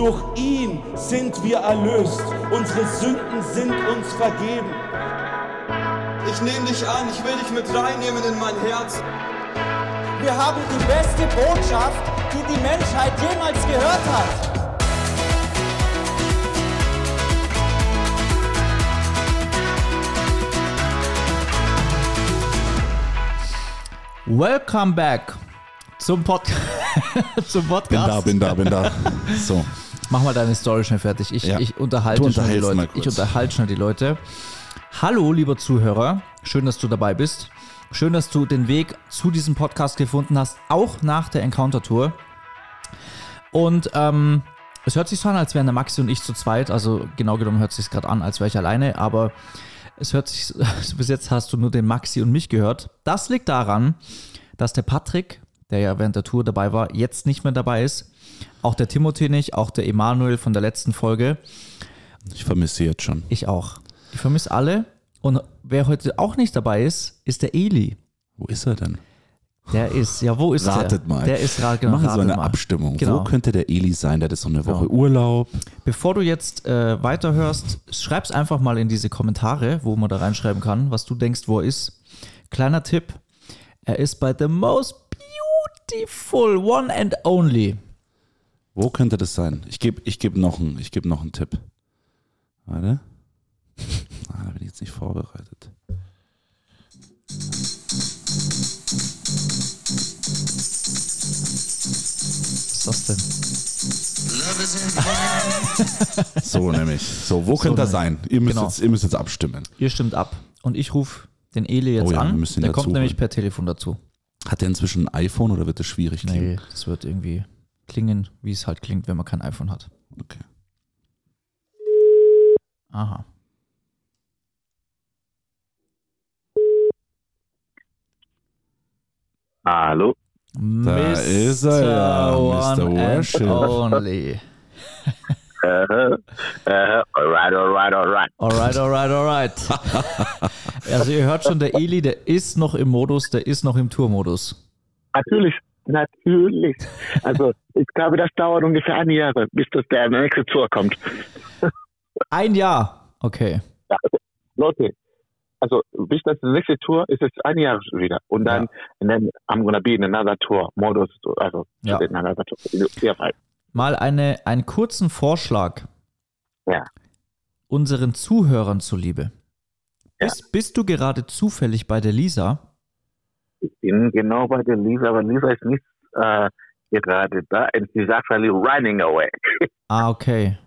durch ihn sind wir erlöst. Unsere Sünden sind uns vergeben. Ich nehme dich an, ich will dich mit reinnehmen in mein Herz. Wir haben die beste Botschaft, die die Menschheit jemals gehört hat. Welcome back zum, Pod zum Podcast. Bin da, bin da, bin da. So. Mach mal deine Story schnell fertig. Ich, Ja. ich unterhalte schnell die Leute. Ich unterhalte schnell die Leute. Hallo, lieber Zuhörer. Schön, dass du dabei bist. Schön, dass du den Weg zu diesem Podcast gefunden hast, auch nach der Encounter-Tour. Und ähm, es hört sich so an, als wären der Maxi und ich zu zweit. Also genau genommen hört es sich gerade an, als wäre ich alleine. Aber es hört sich, bis jetzt hast du nur den Maxi und mich gehört. Das liegt daran, dass der Patrick, der ja während der Tour dabei war, jetzt nicht mehr dabei ist. Auch der Timothy nicht, auch der Emanuel von der letzten Folge. Ich vermisse sie jetzt schon. Ich auch. Ich vermisse alle. Und wer heute auch nicht dabei ist, ist der Eli. Wo ist er denn? Der ist, ja, wo ist Ratet der? mal. Der ist gerade genau, Machen so eine mal. Abstimmung. Genau. Wo könnte der Eli sein? Der hat jetzt noch eine Woche Genau. Urlaub. Bevor du jetzt äh, weiterhörst, schreib's einfach mal in diese Kommentare, wo man da reinschreiben kann, was du denkst, wo er ist. Kleiner Tipp: Er ist bei The Most Beautiful One and Only. Wo könnte das sein? Ich gebe ich geb noch, einen- ich geb noch einen Tipp. Warte. Ah, da bin ich jetzt nicht vorbereitet. Was ist das denn? So nämlich. So, wo könnte er nämlich. sein? Ihr müsst, Genau. jetzt, ihr müsst jetzt abstimmen. Ihr stimmt ab. Und ich rufe den Eli jetzt Oh ja, an. Der kommt nämlich per Telefon dazu. Hat er inzwischen ein iPhone oder wird das schwierig klingen? Nee, das wird irgendwie klingen, wie es halt klingt, wenn man kein iPhone hat. Okay. Aha. Hallo. Da ist er ja, Mr. One Worship. and Only. Äh, äh, alright, alright, alright. Alright, alright, alright. also ihr hört schon, der Eli, der ist noch im Modus, der ist noch im Tourmodus. Natürlich, natürlich. Also, ich glaube, das dauert ungefähr ein Jahr, bis das der nächste Tour kommt. Ein Jahr. Okay. Ja, also, Leute, also, bis das nächste Tour ist es ein Jahr wieder. Und dann, and then I'm gonna be in another tour, Modus, also, Ja. in another tour. Ja, right. Mal eine, einen kurzen Vorschlag. Ja. Unseren Zuhörern zuliebe. Ja. Bist, bist du gerade zufällig bei der Lisa? Ich bin genau bei der Lisa, aber Lisa ist nicht äh, gerade da. And she's actually running away. Ah, okay.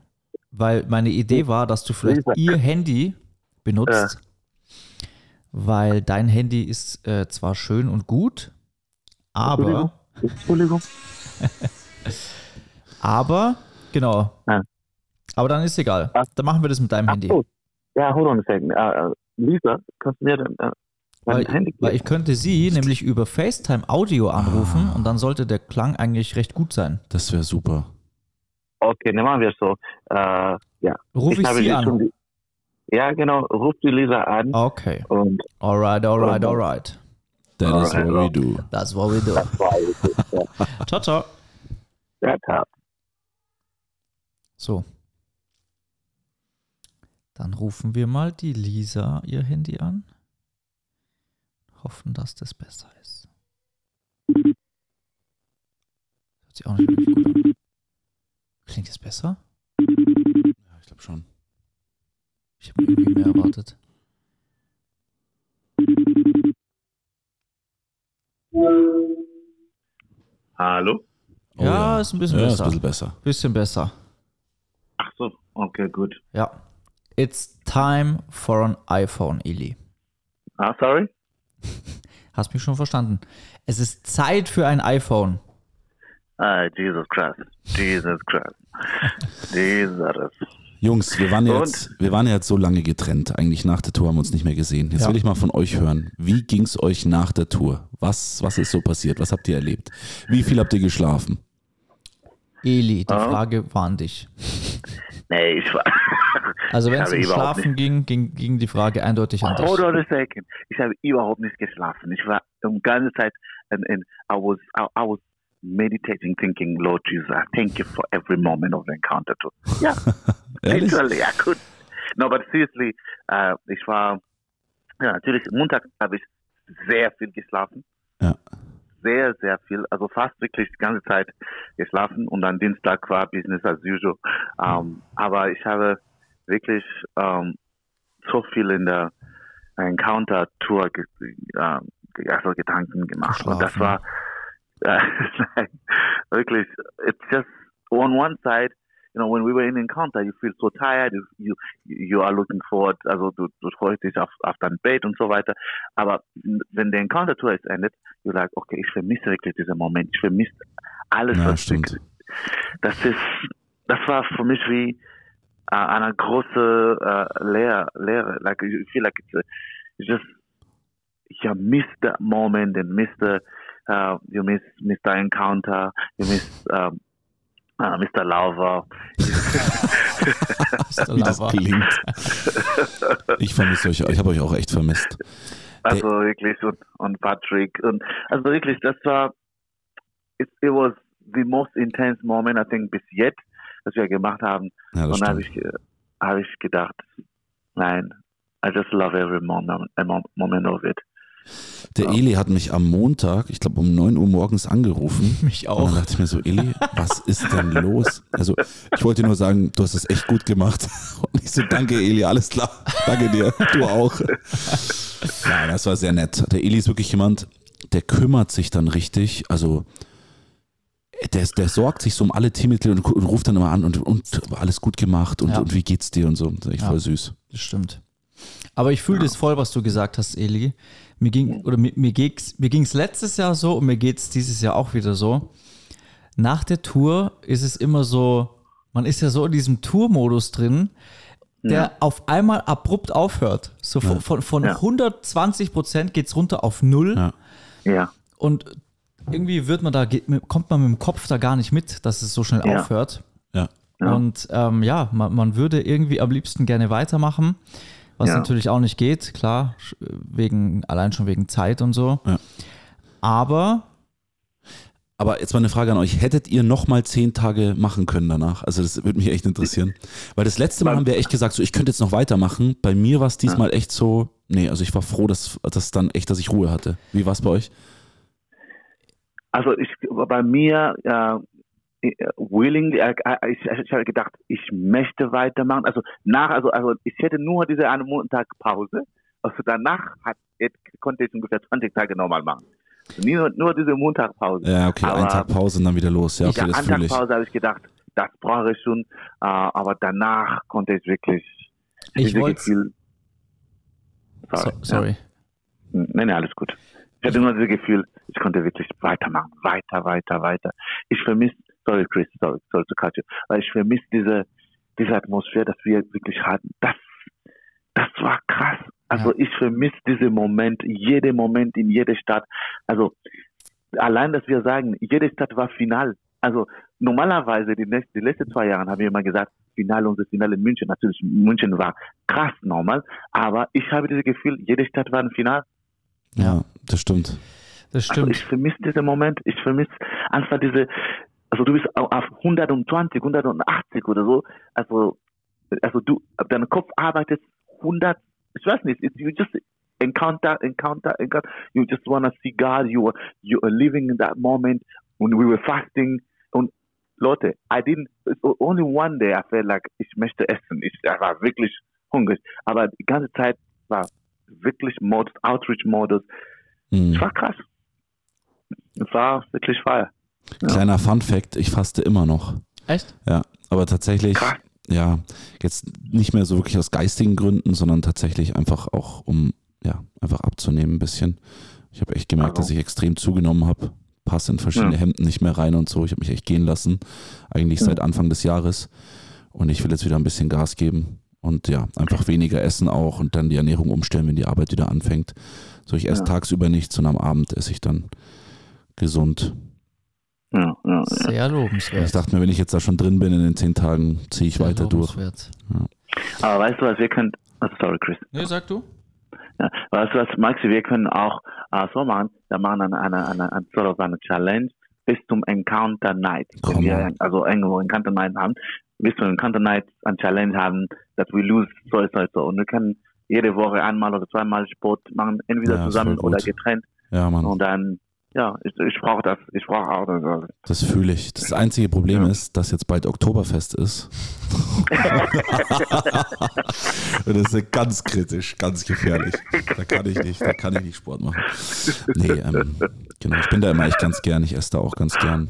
Weil meine Idee war, dass du vielleicht Lisa. ihr Handy benutzt, weil dein Handy ist äh, zwar schön und gut, Entschuldigung. aber, Entschuldigung. aber, genau. Ja. Aber dann ist egal. Ah. Dann machen wir das mit deinem Ach Handy. so. Ja, hold on a second. Äh, Lisa, kannst du mir dann äh, dein Weil, Handy weil ich könnte sie nämlich über FaceTime Audio anrufen und dann sollte der Klang eigentlich recht gut sein. Das wäre super. Okay, dann machen wir es so. Äh, ja. Ruf ich, habe sie an? die- Ja, genau. Ruf die Lisa an Okay. und Alright, alright, alright. That is what we Alright. do. That's what we do. Ciao, ciao. ja, klar. So. Dann rufen wir mal die Lisa ihr Handy an. Hoffen, dass das besser ist. Hört sich auch nicht wirklich gut an. Klingt es besser? Ja, ich glaube schon. Ich habe irgendwie mehr erwartet. Hallo? Oh ja, ist ein bisschen ja, ist besser. ein bisschen besser. bisschen besser. Ach so, okay, gut. Ja. It's time for an iPhone, Eli. Ah, sorry? Hast mich schon verstanden. Es ist Zeit für ein iPhone. Ah, Jesus Christ. Jesus Christ. Jesus. Jungs, wir waren, jetzt, wir waren jetzt so lange getrennt. Eigentlich nach der Tour haben wir uns nicht mehr gesehen. Jetzt Ja. will ich mal von euch hören. Wie ging es euch nach der Tour? Was, was ist so passiert? Was habt ihr erlebt? Wie viel habt ihr geschlafen? Eli, die Ah. Frage war an dich. Nee, ich war. Also wenn es um Schlafen ging, ging, ging die Frage eindeutig an dich. Hold on a second. Ich habe überhaupt nicht geschlafen. Ich war die ganze Zeit in, in I was I, I was meditating, thinking, Lord Jesus, I thank you for every moment of the encounter. Too. Yeah, literally, I could. No, but seriously, äh, ich war, ja, natürlich, Montag habe ich sehr viel geschlafen. Ja. Sehr, sehr viel. Also fast wirklich die ganze Zeit geschlafen und dann Dienstag war Business as usual. Ähm, aber ich habe wirklich ähm, so viel in der Encounter-Tour ge äh, also Gedanken gemacht. Und das war äh, wirklich, it's just on one side, you know, when we were in Encounter, you feel so tired, you, you, you are looking forward, also du, du freust dich auf, auf dein Bett und so weiter. Aber wenn der Encounter Tour ist endet, you like, okay, ich vermisse wirklich diesen Moment, ich vermisse alles, Ja, was stimmt. wirklich- das ist, das war für mich wie äh, eine große äh, Lehre, Lehre. Like I feel like it's, a, it's just you miss that moment and miss the uh, you miss Mr. Encounter, you miss um, uh, Mr. Lover. Mr. Wie das klingt. Ich vermisse euch, ich habe euch auch echt vermisst. Also wirklich und, und Patrick und also wirklich, das war it, it was the most intense moment I think bis jetzt, das wir gemacht haben. Ja, und da habe ich, äh, habe ich gedacht, nein, I just love every moment, a mo- moment of it. Der Eli hat mich am Montag, ich glaube um 9 Uhr morgens angerufen. Mich Und dann auch. dachte ich mir so, Eli, was ist denn los? Also ich wollte nur sagen, du hast es echt gut gemacht. Und ich so, danke Eli, alles klar. Danke dir, du auch. Nein, das war sehr nett. Der Eli ist wirklich jemand, der kümmert sich dann richtig. Also der, der sorgt sich so um alle Teammitglieder und, und ruft dann immer an und, und alles gut gemacht und, Ja. und wie geht's dir und so. Das ist echt Ja. voll süß. Das stimmt. Aber ich fühle das voll, was du gesagt hast, Eli. Mir ging, oder mir, mir ging's, mir ging's letztes Jahr so und mir geht's dieses Jahr auch wieder so. Nach der Tour ist es immer so, man ist ja so in diesem Tour-Modus drin, der auf einmal abrupt aufhört. So von, von, von Ja. 120 Prozent geht's runter auf null. Ja. Ja, Und irgendwie wird man da, kommt man mit dem Kopf da gar nicht mit, dass es so schnell Ja. aufhört. Ja. Ja. Und ähm, ja, man, man würde irgendwie am liebsten gerne weitermachen, was Ja. natürlich auch nicht geht, klar, wegen, allein schon wegen Zeit und so. Ja. Aber Aber jetzt mal eine Frage an euch. Hättet ihr noch mal zehn Tage machen können danach? Also das würde mich echt interessieren. Weil das letzte Mal haben wir echt gesagt, so ich könnte jetzt noch weitermachen. Bei mir war es diesmal echt so, nee, also ich war froh, dass, dass dann echt, dass ich Ruhe hatte. Wie war es bei euch? Also ich bei mir äh, willingly, äh, äh, ich, ich habe gedacht, ich möchte weitermachen. Also nach, also also ich hätte nur diese eine Montag Pause. Also danach hat, konnte ich ungefähr 20 Tage normal machen. Also nur, nur diese Montagpause. Ja, okay, Aber ein Tag Pause und dann wieder los. Ja, okay, ja, das einen Tag. Pause habe ich gedacht, das brauche ich schon. Äh, aber danach konnte ich wirklich ich wollte. Gefühl. So, Sorry. sorry. Ja. Nein, nein, alles gut. Ich hatte nur das Gefühl, ich konnte wirklich weitermachen, weiter, weiter, weiter. Ich vermisse, sorry Chris, sorry, sorry cut you, weil ich vermisse diese, diese Atmosphäre, dass wir wirklich hatten. Das, das war krass. Also Ja. ich vermisse diesen Moment, jeden Moment in jeder Stadt. Also allein, dass wir sagen, jede Stadt war final. Also normalerweise die, nächsten, die letzten zwei Jahre haben wir immer gesagt, Finale, unser Finale in München. Natürlich, München war krass normal, aber ich habe dieses Gefühl, jede Stadt war ein Final. Ja, das stimmt. Das Also stimmt. ich vermisse diesen Moment, ich vermisse einfach diese, also du bist au- auf 120, 180 oder so, also, also du, dein Kopf arbeitet 100, ich weiß nicht, you just encounter, encounter, encounter, you just wanna see God, you are, you are living in that moment, when we were fasting, und Leute, I didn't, only one day I felt like, ich möchte essen, ich ich war wirklich hungrig, aber die ganze Zeit war wirklich Modus, Outreach-Modus, Mhm. es war krass. Es war wirklich feier. Kleiner Fun Fact, ich faste immer noch. Echt? Ja, aber tatsächlich, Krass. ja, jetzt nicht mehr so wirklich aus geistigen Gründen, sondern tatsächlich einfach auch, um ja, einfach abzunehmen ein bisschen. Ich habe echt gemerkt, Also. dass ich extrem zugenommen habe. Passe in verschiedene Ja. Hemden nicht mehr rein und so. Ich habe mich echt gehen lassen, eigentlich Ja. seit Anfang des Jahres. Und ich will jetzt wieder ein bisschen Gas geben und ja, einfach weniger essen auch und dann die Ernährung umstellen, wenn die Arbeit wieder anfängt. So, ich esse Ja. tagsüber nichts und am Abend esse ich dann gesund. Ja, ja, ja. Sehr lobenswert. Ich dachte mir, wenn ich jetzt da schon drin bin in den zehn Tagen, ziehe ich Sehr weiter durch. lobenswert. Aber weißt du was, wir können, also sorry Chris, Nee, sag du? ja, weißt du was, Maxi, wir können auch äh, so machen, wir machen eine, eine, eine, eine, sort of eine Challenge, bis zum Encounter Night. Wenn wir also irgendwo Encounter Night haben, bis zum Encounter Night ein Challenge haben, that we lose so, so, so. Und wir können jede Woche einmal oder zweimal Sport machen, entweder Ja, ist zusammen oder getrennt. Ja, Mann. Und dann, ja, ich, ich brauche das. Ich brauche auch das. Das fühle ich. Das einzige Problem Ja. ist, dass jetzt bald Oktoberfest ist. Und das ist ganz kritisch, ganz gefährlich. Da kann ich nicht, da kann ich nicht Sport machen. Nee, ähm, genau. Ich bin da immer echt ganz gern. Ich esse da auch ganz gern.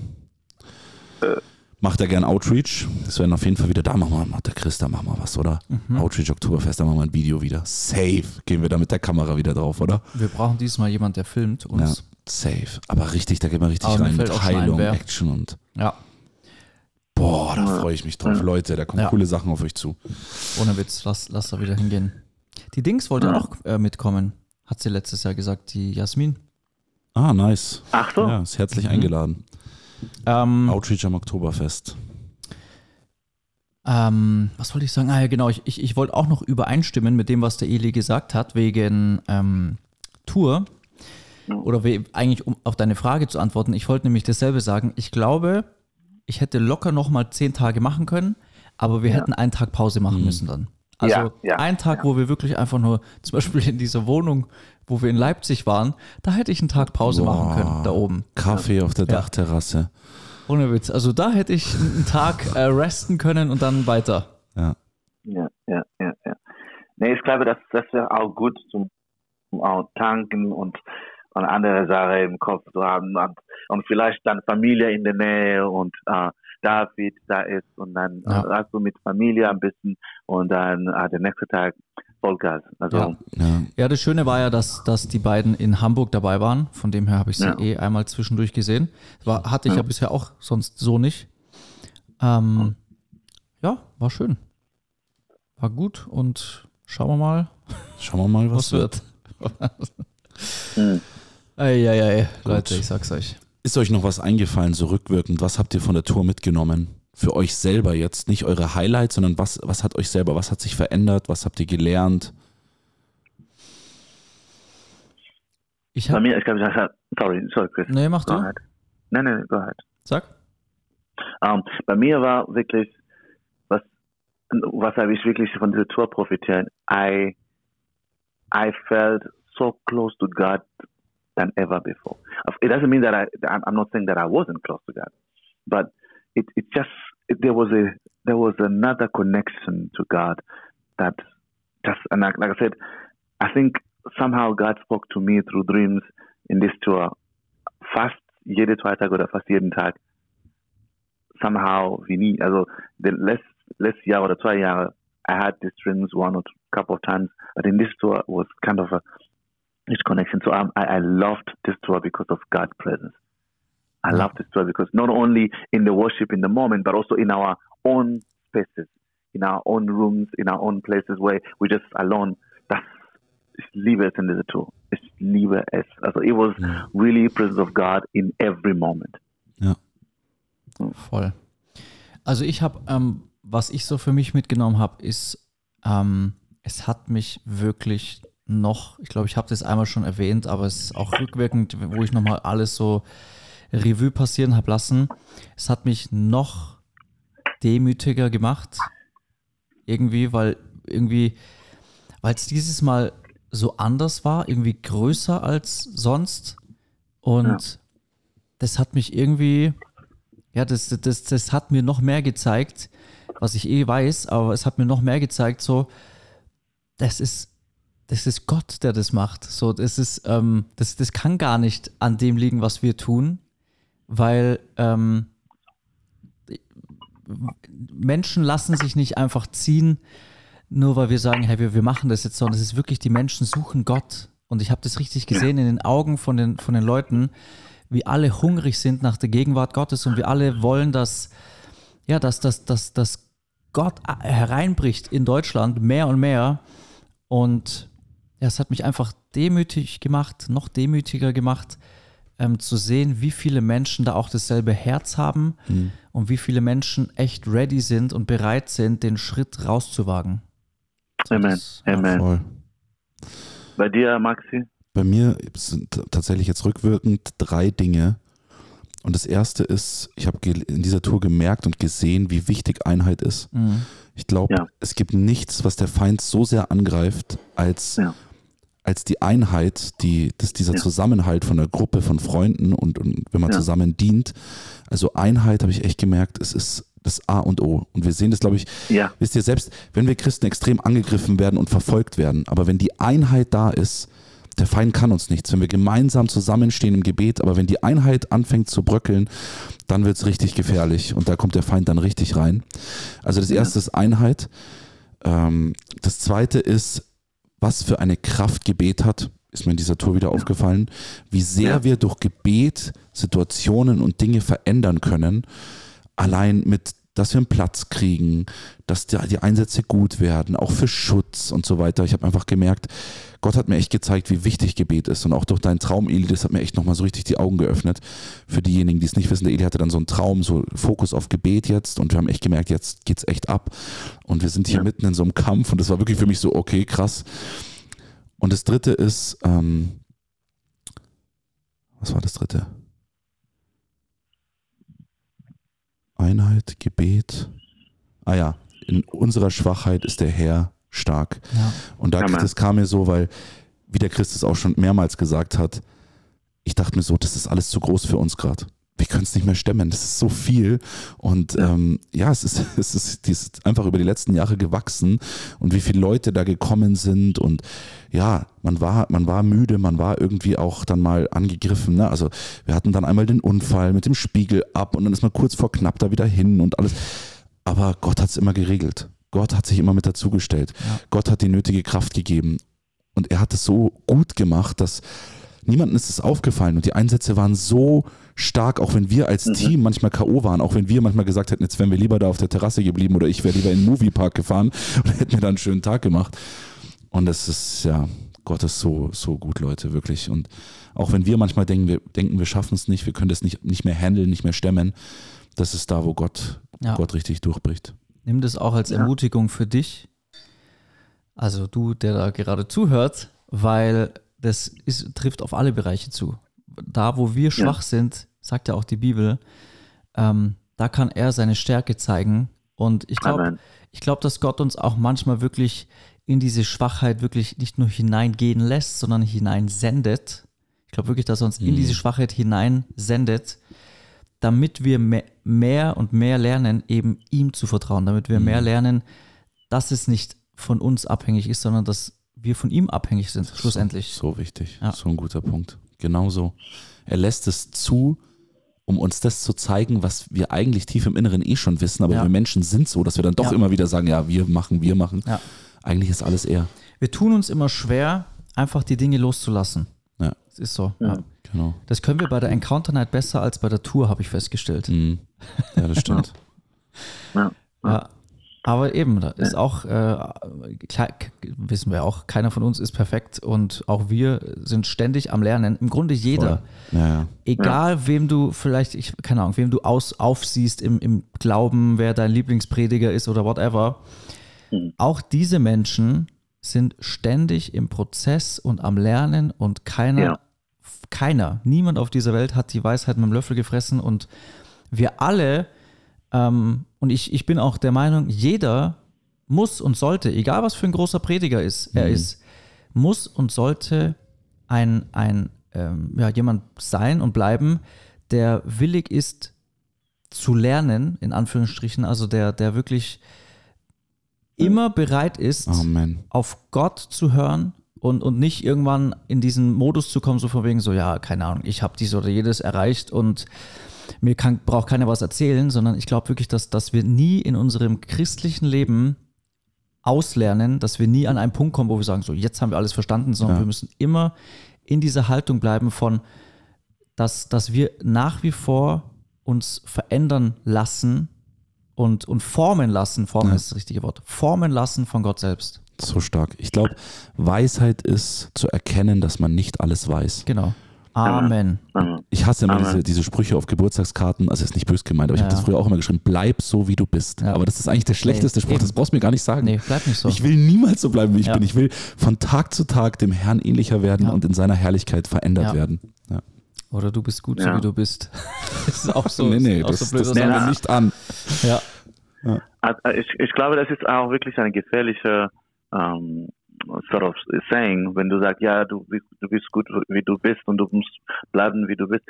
Macht er gern Outreach? Das werden auf jeden Fall wieder, da machen wir, macht der Chris, da machen wir was, oder? Outreach Oktoberfest, da machen wir ein Video wieder. Safe. Gehen wir da mit der Kamera wieder drauf, oder? Wir brauchen diesmal jemand, der filmt Ja, uns. Safe. Aber richtig, da geht man richtig Aber rein mit Heilung. Action und Ja. Boah, da freue ich mich drauf. Leute, da kommen Ja. coole Sachen auf euch zu. Ohne Witz, lass, lass da wieder hingehen. Die Dings wollte auch äh, mitkommen, hat sie letztes Jahr gesagt, die Jasmin. Ah, nice. Ach so. Ja, ist herzlich eingeladen. Ähm, Outreach am Oktoberfest. ähm, was wollte ich sagen? Ah ja, genau, ich, ich, ich wollte auch noch übereinstimmen mit dem, was der Eli gesagt hat, wegen ähm, Tour. Oder we, eigentlich, um auf deine Frage zu antworten, ich wollte nämlich dasselbe sagen. Ich glaube, ich hätte locker noch mal zehn Tage machen können, aber wir hätten einen Tag Pause machen müssen dann. Also Ja, ja, einen Tag, wo wir wirklich einfach nur, zum Beispiel in dieser Wohnung, wo wir in Leipzig waren, da hätte ich einen Tag Pause machen können, da oben. Kaffee auf der Ja. Dachterrasse. Ohne Witz. Also da hätte ich einen Tag äh, resten können und dann weiter. Ja. Ja, ja, ja, ja. Nee, ich glaube, das, das wäre auch gut zum, zum auch tanken und, und andere Sachen im Kopf zu haben und, und vielleicht dann Familie in der Nähe und äh, David da ist und dann Ja. hast du mit Familie ein bisschen und dann äh, der nächste Tag Vollgas. Also Ja. Ja. Ja, das Schöne war ja, dass, dass die beiden in Hamburg dabei waren. Von dem her habe ich sie Ja. eh einmal zwischendurch gesehen. War, hatte ich ja. bisher auch sonst so nicht. Ähm, ja, war schön. War gut und schauen wir mal, Schauen wir mal, was was, wird. wird. Eieiei, Leute, ich sag's euch. Ist euch noch was eingefallen, so rückwirkend? Was habt ihr von der Tour mitgenommen? Für euch selber jetzt, nicht eure Highlights, sondern was, was hat euch selber, was hat sich verändert, was habt ihr gelernt? Ich bei hab, mir, ich glaube, ich habe, sorry, sorry, Chris. nee, mach Go du. ahead. Nein, nein, go ahead. Sag. Ähm, bei mir war wirklich, was, was habe ich wirklich von dieser Tour profitiert? I, I felt so close to God than ever before. It doesn't mean that I, I'm not saying that I wasn't close to God, but it, it just, it, there was a, there was another connection to God that just, and like, like I said, I think somehow God spoke to me through dreams in this tour. Fast jede zwei Tage oder fast jeden Tag somehow wie nie. Also the last letztes Jahr oder two Jahre, I had these dreams one or two, couple of times, but in this tour was kind of a this connection. So I, I loved this tour because of God's presence. I mm. loved this tour because not only in the worship in the moment, but also in our own spaces, in our own rooms, in our own places where we're just alone. That's ich liebe es in dieser Tour. Ich liebe es. Also it was really presence of God in every moment. Ja. Mm. Voll. Also ich habe, ähm, was ich so für mich mitgenommen habe, ist, ähm, es hat mich wirklich noch, ich glaube, ich habe das einmal schon erwähnt, aber es ist auch rückwirkend, wo ich nochmal alles so Revue passieren habe lassen. Es hat mich noch demütiger gemacht. Irgendwie, weil irgendwie, weil es dieses Mal so anders war, irgendwie größer als sonst. Und das hat mich irgendwie, ja, das, das, das hat mir noch mehr gezeigt, was ich eh weiß, aber es hat mir noch mehr gezeigt, so, das ist, das ist Gott, der das macht. So, das ist, ähm, das, das kann gar nicht an dem liegen, was wir tun, weil ähm, Menschen lassen sich nicht einfach ziehen, nur weil wir sagen, hey, wir, wir machen das jetzt, sondern es ist wirklich, die Menschen suchen Gott. Und ich habe das richtig gesehen in den Augen von den, von den Leuten, wie alle hungrig sind nach der Gegenwart Gottes und wir alle wollen, dass, ja, dass, dass, dass, dass Gott hereinbricht in Deutschland mehr und mehr. Und ja, es hat mich einfach demütig gemacht, noch demütiger gemacht, ähm, zu sehen, wie viele Menschen da auch dasselbe Herz haben und wie viele Menschen echt ready sind und bereit sind, den Schritt rauszuwagen. Amen. das- Amen. Voll. Bei dir, Maxi? Bei mir sind tatsächlich jetzt rückwirkend drei Dinge. Und das erste ist, ich habe in dieser Tour gemerkt und gesehen, wie wichtig Einheit ist. Ich glaube, Ja. es gibt nichts, was der Feind so sehr angreift, als, Ja. Als die Einheit, die, dass dieser Ja. Zusammenhalt von einer Gruppe von Freunden und, und wenn man Ja. zusammen dient. Also Einheit habe ich echt gemerkt, es ist das A und O. Und wir sehen das, glaube ich, Ja. wisst ihr selbst, wenn wir Christen extrem angegriffen werden und verfolgt werden, aber wenn die Einheit da ist, der Feind kann uns nichts. Wenn wir gemeinsam zusammenstehen im Gebet, aber wenn die Einheit anfängt zu bröckeln, dann wird es richtig gefährlich und da kommt der Feind dann richtig rein. Also das erste ist Einheit. Ähm, das zweite ist, was für eine Kraft Gebet hat, ist mir in dieser Tour wieder aufgefallen, wie sehr Ja. wir durch Gebet Situationen und Dinge verändern können, allein mit, dass wir einen Platz kriegen, dass die, die Einsätze gut werden, auch für Schutz und so weiter. Ich habe einfach gemerkt, Gott hat mir echt gezeigt, wie wichtig Gebet ist und auch durch deinen Traum, Eli, das hat mir echt nochmal so richtig die Augen geöffnet. Für diejenigen, die es nicht wissen, der Eli hatte dann so einen Traum, so Fokus auf Gebet jetzt und wir haben echt gemerkt, jetzt geht's echt ab und wir sind hier Ja. mitten in so einem Kampf und das war wirklich für mich so, okay, krass. Und das dritte ist, ähm, was war das dritte? Einheit, Gebet. Ah ja, in unserer Schwachheit ist der Herr stark. Ja. Und da, das kam mir so, weil, wie der Christus auch schon mehrmals gesagt hat, ich dachte mir so, das ist alles zu groß für uns gerade. Wir können es nicht mehr stemmen, das ist so viel. Und ja, ähm, ja es, ist, es ist, die ist einfach über die letzten Jahre gewachsen und wie viele Leute da gekommen sind. Und ja, man war, man war müde, man war irgendwie auch dann mal angegriffen. Ne? Also wir hatten dann einmal den Unfall mit dem Spiegel ab und dann ist man kurz vor knapp da wieder hin und alles. Aber Gott hat es immer geregelt. Gott hat sich immer mit dazugestellt. Ja. Gott hat die nötige Kraft gegeben. Und er hat es so gut gemacht, dass niemandem ist es aufgefallen. Und die Einsätze waren so stark, auch wenn wir als Team manchmal K.O. waren, auch wenn wir manchmal gesagt hätten, jetzt wären wir lieber da auf der Terrasse geblieben oder ich wäre lieber in den Moviepark gefahren und hätten mir da einen schönen Tag gemacht. Und das ist, ja, Gott ist so, so gut, Leute, wirklich. Und auch wenn wir manchmal denken, wir denken, wir schaffen es nicht, wir können das nicht, nicht mehr handeln, nicht mehr stemmen, das ist da, wo Gott, Ja. Gott richtig durchbricht. Nimm das auch als Ermutigung für dich. Also du, der da gerade zuhört, weil das ist, trifft auf alle Bereiche zu. Da, wo wir schwach sind, sagt ja auch die Bibel, ähm, da kann er seine Stärke zeigen. Und ich glaube, ich glaube, dass Gott uns auch manchmal wirklich in diese Schwachheit wirklich nicht nur hineingehen lässt, sondern hineinsendet. Ich glaube wirklich, dass er uns in diese Schwachheit hineinsendet, damit wir me- mehr und mehr lernen, eben ihm zu vertrauen, damit wir mehr lernen, dass es nicht von uns abhängig ist, sondern dass wir von ihm abhängig sind, schlussendlich. So, so wichtig. Ja. So ein guter Punkt. Genauso. Er lässt es zu, um uns das zu zeigen, was wir eigentlich tief im Inneren eh schon wissen, aber Ja. wir Menschen sind so, dass wir dann doch Ja. immer wieder sagen, ja, wir machen, wir machen. Ja. Eigentlich ist alles er. Wir tun uns immer schwer, einfach die Dinge loszulassen. Ja, Es ist so. Ja. genau. Das können wir bei der Encounter Night besser als bei der Tour, habe ich festgestellt. Mhm. Ja, das stimmt. Ja. Ja. Aber eben, da ist auch, äh, klar, wissen wir auch, keiner von uns ist perfekt und auch wir sind ständig am Lernen. Im Grunde jeder. Ja, ja. Egal, wem du vielleicht, ich, keine Ahnung, wem du aus, aufsiehst im, im Glauben, wer dein Lieblingsprediger ist oder whatever. Auch diese Menschen sind ständig im Prozess und am Lernen und keiner, Ja. keiner, niemand auf dieser Welt hat die Weisheit mit dem Löffel gefressen und wir alle, ähm, und ich, ich bin auch der Meinung, jeder muss und sollte, egal was für ein großer Prediger ist, er ist, muss und sollte ein, ein ähm, ja, jemand sein und bleiben, der willig ist zu lernen, in Anführungsstrichen, also der, der wirklich immer bereit ist, Amen. auf Gott zu hören und, und nicht irgendwann in diesen Modus zu kommen, so von wegen so, ja, keine Ahnung, ich habe dies oder jedes erreicht und mir kann, braucht keiner was erzählen, sondern ich glaube wirklich, dass, dass wir nie in unserem christlichen Leben auslernen, dass wir nie an einen Punkt kommen, wo wir sagen, so, jetzt haben wir alles verstanden, sondern Ja. wir müssen immer in dieser Haltung bleiben von, dass, dass wir nach wie vor uns verändern lassen und, und formen lassen, formen Ja. ist das richtige Wort, formen lassen von Gott selbst. So stark. Ich glaube, Weisheit ist zu erkennen, dass man nicht alles weiß. Genau. Amen. Amen. Ich hasse immer diese, diese Sprüche auf Geburtstagskarten, also ist nicht böse gemeint, aber ich Ja. habe das früher auch immer geschrieben, bleib so, wie du bist. Ja. Aber das ist eigentlich der schlechteste Nee, Spruch, das brauchst du mir gar nicht sagen. Nee, bleib nicht so. Ich will niemals so bleiben, wie ich Ja. bin. Ich will von Tag zu Tag dem Herrn ähnlicher werden Ja. und in seiner Herrlichkeit verändert Ja. werden. Ja. Oder du bist gut, so wie du bist. das ist auch so. nee, nee, das, so blöd, das man- wir nicht an. Ja, Also, Ich, ich glaube, das ist auch wirklich eine gefährliche ähm, sort of saying, wenn du sagst, ja, du, bist- du bist gut, wie du bist und du musst bleiben, wie du bist.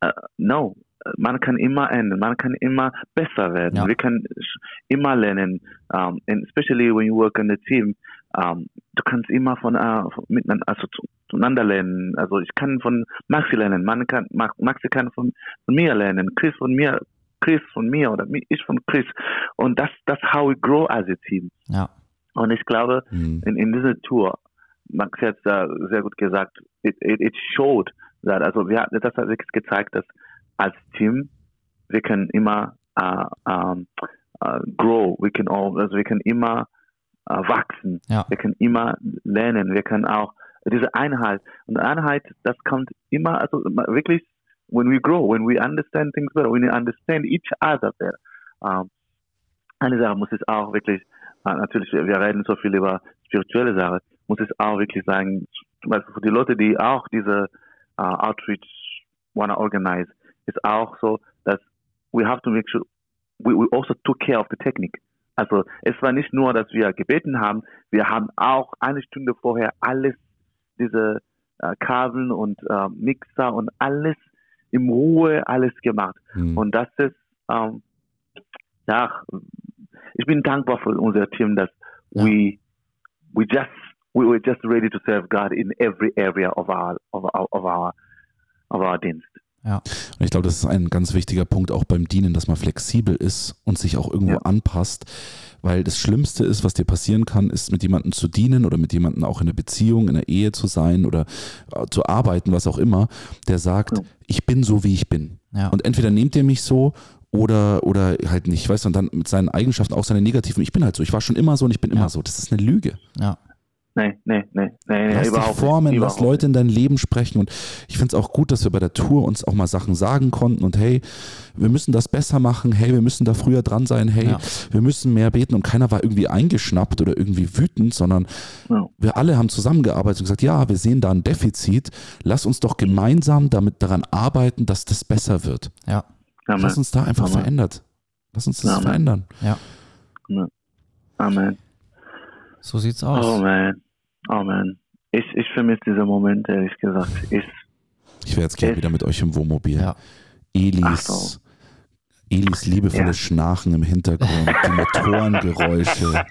Äh, no, man kann immer ändern, man kann immer besser werden. Ja. Wir können immer lernen, um, and especially when you work in a team, um, du kannst immer von, von miteinander, also zu- zueinander lernen. Also ich kann von Maxi lernen, man kann, Ma- Maxi kann von, von mir lernen, Chris von mir, Chris von mir oder ich von Chris. Und das, das how we grow as a team. ja, Und ich glaube, Hm. in, in dieser Tour, Max hat es da sehr gut gesagt, it, it, it showed that, also wir, das hat wirklich gezeigt, dass als Team wir können immer äh, ähm, äh, grow, wir können auch, also wir können immer äh, wachsen, Ja. wir können immer lernen, wir können auch diese Einheit und Einheit, das kommt immer, also wirklich, when we grow, when we understand things better, when we understand each other better. Ähm, eine Sache muss es auch wirklich, natürlich, wir wir reden so viel über spirituelle Sachen, muss es auch wirklich sagen, zum Beispiel für die Leute, die auch diese äh, Outreach wanna organize, ist auch so, dass we have to make sure we, we also took care of the technique. Also es war nicht nur, dass wir gebeten haben, wir haben auch eine Stunde vorher alles, diese äh, Kabeln und äh, Mixer und alles in Ruhe alles gemacht. Hm. Und das ist, ähm, ja, ich bin dankbar für unser Team, dass Ja. we, we just, we were just ready to serve God in every area of our, of our, of our, of our Dienst. Und ich glaube, das ist ein ganz wichtiger Punkt auch beim Dienen, dass man flexibel ist und sich auch irgendwo Ja. anpasst. Weil das Schlimmste ist, was dir passieren kann, ist mit jemandem zu dienen oder mit jemandem auch in einer Beziehung, in einer Ehe zu sein oder äh, zu arbeiten, was auch immer, der sagt, Ja. ich bin so, wie ich bin. ja. Und entweder nehmt ihr mich so oder, oder halt nicht, weißt du, und dann mit seinen Eigenschaften auch seine negativen, ich bin halt so, ich war schon immer so und ich bin Ja. immer so. Das ist eine Lüge. ja. Nee, nee, nee, nee, nee Lass dich überhaupt formen, nicht. lass überhaupt Leute in dein Leben sprechen und ich finde es auch gut, dass wir bei der Tour uns auch mal Sachen sagen konnten und hey, wir müssen das besser machen, hey, wir müssen da früher dran sein, hey, Ja. wir müssen mehr beten und keiner war irgendwie eingeschnappt oder irgendwie wütend, sondern Ja. wir alle haben zusammengearbeitet und gesagt, ja, wir sehen da ein Defizit, lass uns doch gemeinsam damit daran arbeiten, dass das besser wird. ja. Amen. Lass uns da einfach Amen. verändert. Lass uns das Amen. verändern. Amen. So sieht's aus. Oh man. Oh man. Ich, ich vermisse diese Momente, ehrlich gesagt. Ich, Ich wäre jetzt gerne wieder mit euch im Wohnmobil. Ja. Elis, so. Elis liebevolles Ja. Schnarchen im Hintergrund, die Motorengeräusche.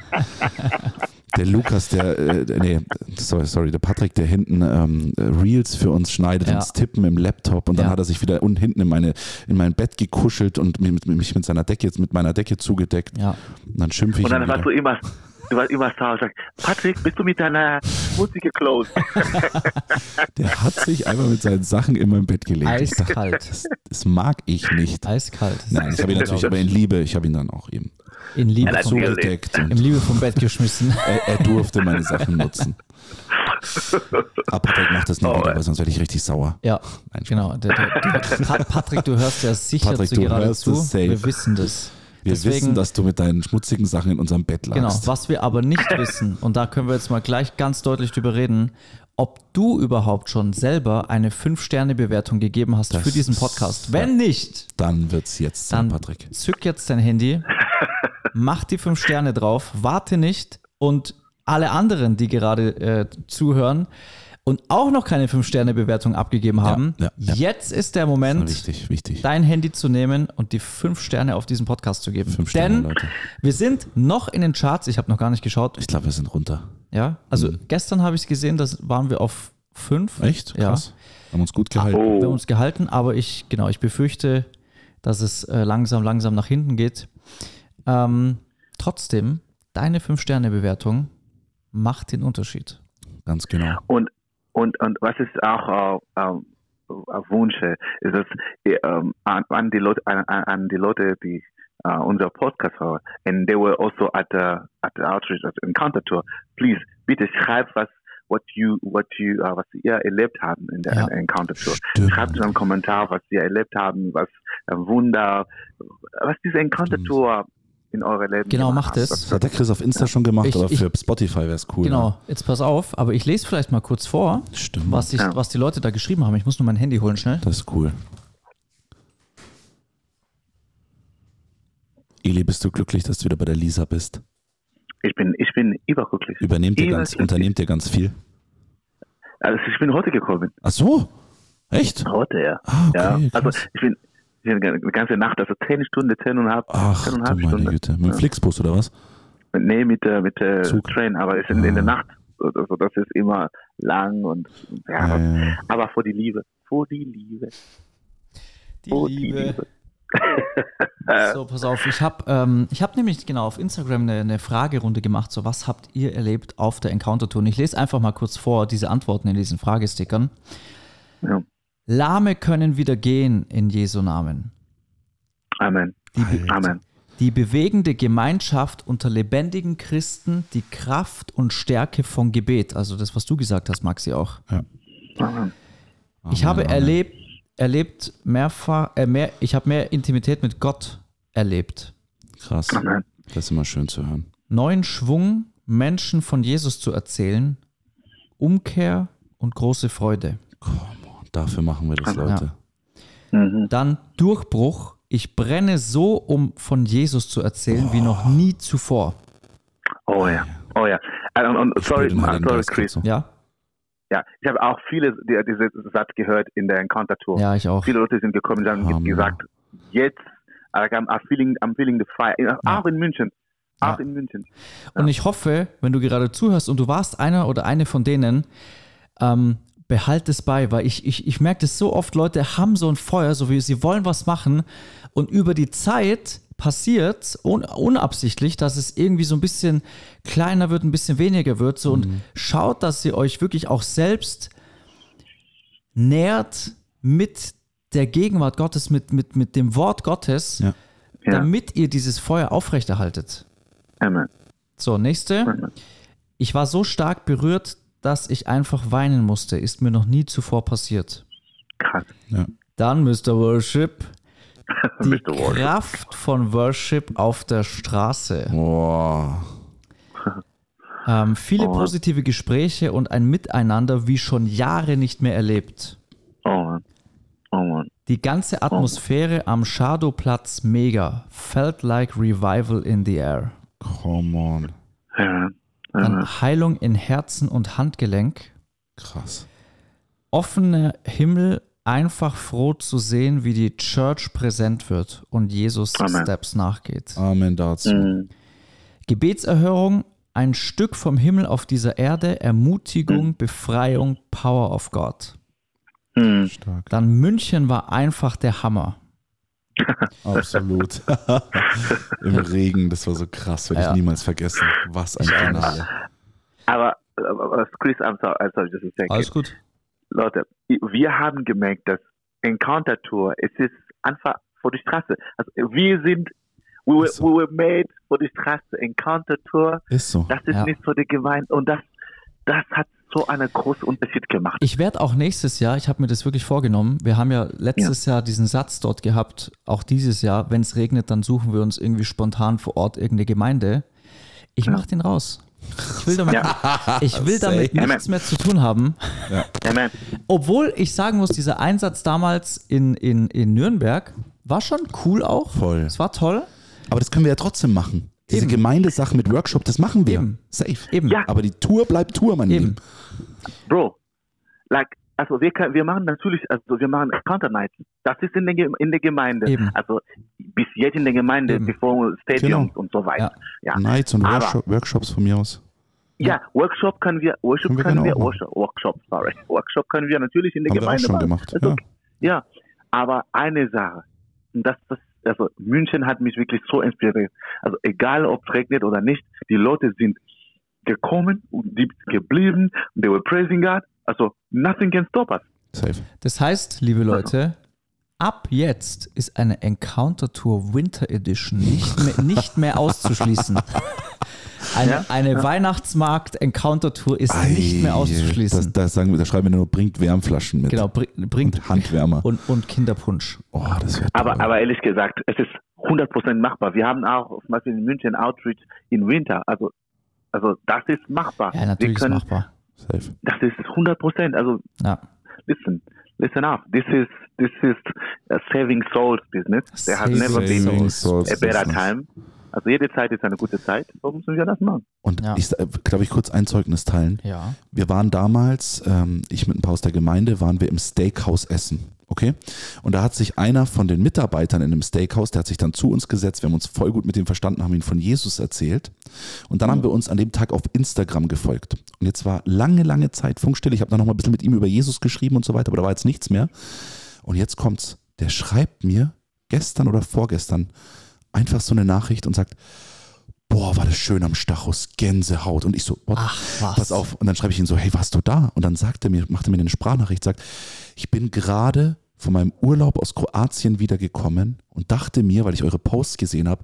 Der Lukas, der, äh, nee, sorry, sorry, der Patrick, der hinten ähm, Reels für uns schneidet Ja. und das Tippen im Laptop und dann Ja. hat er sich wieder unten hinten in, meine, in mein Bett gekuschelt und mich mit, mich mit seiner Decke, jetzt mit meiner Decke zugedeckt. Ja. Und dann schimpfe ich und dann ihn warst du immer, du warst immer zu Hause und sagst, Patrick, bist du mit deiner Musik geclosed? Der hat sich einfach mit seinen Sachen in mein Bett gelegt. Eiskalt. Das, das mag ich nicht. Eiskalt. Nein, ich habe ihn natürlich aber in Liebe, ich habe ihn dann auch eben in Liebe, Ja, zugedeckt und in Liebe vom Bett geschmissen. er, er durfte meine Sachen nutzen. Aber Patrick macht das nie Oh, wieder, weil sonst werde ich richtig sauer. Ja, Nein, genau. Der, der, der, Pa- Patrick, du hörst ja sicher Patrick, zu du gerade hörst zu. es safe. Wir wissen das. Wir Deswegen- wissen, dass du mit deinen schmutzigen Sachen in unserem Bett Genau, lagst. was wir aber nicht wissen, und da können wir jetzt mal gleich ganz deutlich drüber reden, ob du überhaupt schon selber eine 5-Sterne-Bewertung gegeben hast Das für diesen Podcast. Wenn nicht, Dann wird es jetzt sein, Patrick. zück jetzt dein Handy, mach die 5 Sterne drauf, warte nicht und alle anderen, die gerade äh, zuhören und auch noch keine 5-Sterne-Bewertung abgegeben haben, ja, ja. jetzt ist der Moment, Wichtig, wichtig. dein Handy zu nehmen und die 5 Sterne auf diesen Podcast zu geben. Fünf Sterne, Denn Leute. wir sind noch in den Charts, ich habe noch gar nicht geschaut, Ich glaube, wir sind runter. ja, also Mhm. gestern habe ich es gesehen, das waren wir auf fünf. Echt? Ja. Krass. Haben uns gut gehalten. Wir haben Oh, uns gehalten, aber ich, genau, ich befürchte, dass es äh, langsam, langsam nach hinten geht. Ähm, trotzdem, deine 5-Sterne-Bewertung macht den Unterschied. Ganz genau. und, und, und was ist auch äh, ähm, ein Wunsch, äh, ist es ähm, an, an, die Leute, an, an die Leute, die äh, unser Podcast hören, and they were also at the, at the outreach, at the encounter tour, please, bitte schreibt was, what you, what you, uh, was ihr erlebt haben in der Ja. Encounter Tour. Stimmt. Schreibt in einem Kommentar, was ihr erlebt haben, was ein Wunder, was diese Encounter. Tour in eure Leben Genau, macht es. Das hat der Chris auf Insta schon gemacht, Ich- aber ich- für Spotify wäre es cool. Genau, jetzt pass auf, aber ich lese vielleicht mal kurz vor, Ne? Stimmt. was, ich, Ja. was die Leute da geschrieben haben. Ich muss nur mein Handy holen schnell. Das ist cool. Eli, bist du glücklich, dass du wieder bei der Lisa bist? Ich bin, ich bin überglücklich. Übernehmt ihr ganz, unternehmt ihr ganz viel? Also ich bin heute gekommen. Ach so? Echt? Heute, ja. Ah, okay, ja. Also ich ich bin eine ganze Nacht, also zehn Stunden, zehn und eine halb, Ach, zehn und halb meine Stunden. Güte. Mit dem Flixbus oder was? Nee, mit der, mit der Zug. Train, aber ist in, in der Ah. Nacht. Also das ist immer lang und ja, Ja, ja, ja. aber vor die Liebe. Vor die Liebe. Die Vor Liebe. So, pass auf, ich habe ähm, ich hab nämlich genau auf Instagram eine, eine Fragerunde gemacht, so was habt ihr erlebt auf der Encounter-Tour? Und ich lese einfach mal kurz vor diese Antworten in diesen Fragestickern. Ja. Lahme können wieder gehen in Jesu Namen. Amen. Die, be Amen. die bewegende Gemeinschaft unter lebendigen Christen, die Kraft und Stärke von Gebet. Also das, was du gesagt hast, Maxi auch. Amen. Ich habe Amen. erlebt, erlebt mehrfach, äh, mehr, ich habe mehr Intimität mit Gott erlebt. Krass. Amen. Das ist immer schön zu hören. Neuen Schwung, Menschen von Jesus zu erzählen, Umkehr und große Freude. Dafür machen wir das, Leute. Mhm. Dann Durchbruch. Ich brenne so, um von Jesus zu erzählen, wie noch nie zuvor. Oh ja. Oh ja. Und, und Ich spür sorry, sorry, Chris. Ja, Ja, ich habe auch viele die, diese Satz gehört in der Encounter Tour. ja, ich auch. Viele Leute sind gekommen und haben Hammer. gesagt, jetzt like, I'm, feeling, I'm feeling the fire. Auch in München. Auch Ja. in München. Und ich hoffe, wenn du gerade zuhörst und du warst einer oder eine von denen, ähm, behalt es bei, weil ich, ich, ich merke das so oft, Leute haben so ein Feuer, so wie sie wollen was machen und über die Zeit passiert un, unabsichtlich, dass es irgendwie so ein bisschen kleiner wird, ein bisschen weniger wird so und schaut, dass ihr euch wirklich auch selbst nährt mit der Gegenwart Gottes, mit, mit, mit dem Wort Gottes, Ja. Ja. damit ihr dieses Feuer aufrechterhaltet. Amen. So, nächste. Amen. Ich war so stark berührt, dass ich einfach weinen musste. Ist mir noch nie zuvor passiert. Krass. Ja. Dann Mr. Worship. Die Mr. Worship. Kraft von Worship auf der Straße. Boah. Ähm, viele Oh. positive Gespräche und ein Miteinander wie schon Jahre nicht mehr erlebt. Oh Mann. Oh Mann. Die ganze Atmosphäre am Shadowplatz mega. Felt like revival in the air. Come on. Ja. Dann Heilung in Herzen und Handgelenk. Krass. offener Himmel, einfach froh zu sehen, wie die Church präsent wird und Jesus Amen. Steps nachgeht. Amen dazu. Mhm. Gebetserhörung, ein Stück vom Himmel auf dieser Erde, Ermutigung, Befreiung, Power of God. Mhm. Stark. Dann München war einfach der Hammer. Absolut. Im Regen, das war so krass, werde Ja. ich niemals vergessen. Was ein Finale. Aber, aber Chris, I'm sorry, I'm sorry, a second. Alles gut. Leute, wir haben gemerkt, dass Encounter Tour, es ist einfach vor die Straße. Also wir sind, we were, Ist so. we were made vor die Straße. Encounter Tour, Ist so. das ist Ja. nicht so die Gemeinde und das, das hat so einen großen Unterschied gemacht. Ich werde auch nächstes Jahr, ich habe mir das wirklich vorgenommen, wir haben ja letztes Jahr diesen Satz dort gehabt, auch dieses Jahr, wenn es regnet, dann suchen wir uns irgendwie spontan vor Ort irgendeine Gemeinde. Ich mache den raus. Ich will damit, ich will damit nichts mehr zu tun haben. Amen. Obwohl ich sagen muss, dieser Einsatz damals in, in, in Nürnberg war schon cool auch. Voll. Es war toll. Aber das können wir ja trotzdem machen. Diese Eben. Gemeindesache mit Workshop, das machen wir. Eben. Safe. Eben. Ja. Aber die Tour bleibt Tour, mein Eben. Lieben. Bro, like, also wir, können, wir machen natürlich, also wir machen Encounter Nights. Das ist in der, in der Gemeinde. Eben. Also bis jetzt in der Gemeinde, Eben. bevor Stadiums Genau. und so weiter. Ja. Nights und Aber- Workshop, Workshops von mir aus. Ja, Workshop können wir, Workshop Können wir können wir, machen. Workshop, Workshop, sorry, Workshop können wir natürlich in der Haben wir auch Gemeinde schon machen. gemacht, Ist ja. ja, aber eine Sache, und das, das, also München hat mich wirklich so inspiriert. Also egal ob es regnet oder nicht, die Leute sind gekommen und die geblieben, they were praising God. Also nothing can stop us. Safe. Das heißt, liebe Leute, ab jetzt ist eine Encounter Tour Winter Edition nicht mehr, nicht mehr auszuschließen. Eine, Ja, eine Weihnachtsmarkt-Encounter-Tour ist nicht mehr Ei, auszuschließen. Das sagen wir, da schreiben wir nur, bringt Wärmflaschen mit. genau, bring, bringt Und Handwärmer. und, und Kinderpunsch. Oh, das Aber, aber ehrlich gesagt, es ist 100% machbar. Wir haben auch zum Beispiel in München Outreach in Winter. Also, also das ist machbar. Ja, natürlich wir ist können, machbar. safe. Das ist 100%. Also Ja. listen, listen up. This is this is a saving souls business. There has Saving never been a better Business. time. Also jede Zeit ist eine gute Zeit. So müssen wir das machen. Und Ja. ich, glaube ich, kurz ein Zeugnis teilen. Ja. Wir waren damals, ähm, ich mit ein paar aus der Gemeinde, waren wir im Steakhouse essen. Okay? Und da hat sich einer von den Mitarbeitern in dem Steakhouse, der hat sich dann zu uns gesetzt, wir haben uns voll gut mit ihm verstanden, haben ihn von Jesus erzählt. Und dann haben wir uns an dem Tag auf Instagram gefolgt. Und jetzt war lange, lange Zeit Funkstille. Ich habe dann noch mal ein bisschen mit ihm über Jesus geschrieben und so weiter, aber da war jetzt nichts mehr. Und jetzt kommt's. Der schreibt mir gestern oder vorgestern einfach so eine Nachricht und sagt, boah, war das schön am Stachus, Gänsehaut. Und ich so, what? Ach, was. pass auf. Und dann schreibe ich ihn so, hey, warst du da? Und dann sagt er mir, macht er mir eine Sprachnachricht, sagt, ich bin gerade von meinem Urlaub aus Kroatien wiedergekommen und dachte mir, weil ich eure Posts gesehen habe,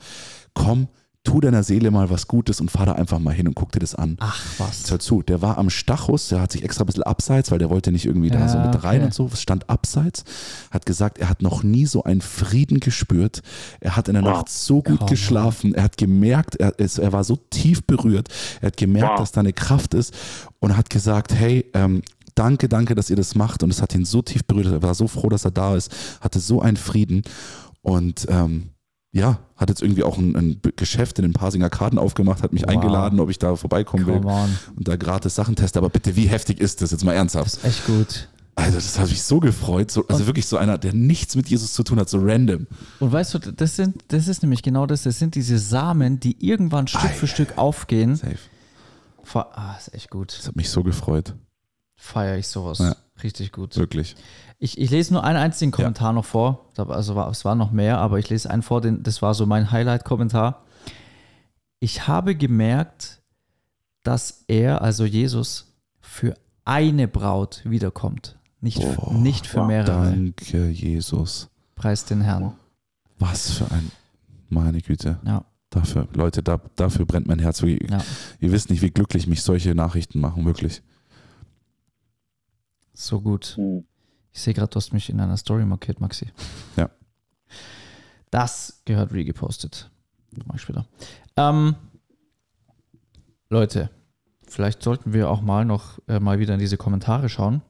komm, tu deiner Seele mal was Gutes und fahr da einfach mal hin und guck dir das an. Ach, was. Jetzt hör zu, der war am Stachus, der hat sich extra ein bisschen abseits, weil der wollte nicht irgendwie da Ja, so mit rein okay. und so, stand abseits, hat gesagt, er hat noch nie so einen Frieden gespürt, er hat in der Wow. Nacht so gut Come geschlafen, er hat gemerkt, er, es, er war so tief berührt, er hat gemerkt, Wow. dass da eine Kraft ist und hat gesagt, hey, ähm, danke, danke, dass ihr das macht und es hat ihn so tief berührt, er war so froh, dass er da ist, hatte so einen Frieden und ähm, ja, hat jetzt irgendwie auch ein, ein Geschäft in den Pasinger Karten aufgemacht, hat mich Wow. eingeladen, ob ich da vorbeikommen will Come on. und da gratis Sachen teste. Aber bitte, wie heftig ist das jetzt mal ernsthaft? Das ist echt gut. Also, das hat mich so gefreut. So, also wirklich so einer, der nichts mit Jesus zu tun hat, so random. Und weißt du, das, sind, das ist nämlich genau das, das sind diese Samen, die irgendwann Stück für Stück aufgehen. Safe. Fe- Ah, ist echt gut. Das hat mich so gefreut. Feiere ich sowas. Ja. Richtig gut. Wirklich. Ich, ich lese nur einen einzigen Kommentar noch vor. Also war, es waren noch mehr, aber ich lese einen vor, den, das war so mein Highlight-Kommentar. Ich habe gemerkt, dass er, also Jesus, für eine Braut wiederkommt. Nicht, für, nicht für mehrere. Danke, Jesus. Preis den Herrn. Was für ein, meine Güte. Ja, Dafür, Leute, da, dafür brennt mein Herz. Wirklich. ja. Ihr wisst nicht, wie glücklich mich solche Nachrichten machen, wirklich. So gut. Hm. Ich sehe gerade, du hast mich in einer Story markiert, Maxi. Ja. Das gehört regepostet. Mach ich später. Ähm, Leute, vielleicht sollten wir auch mal noch äh, mal wieder in diese Kommentare schauen.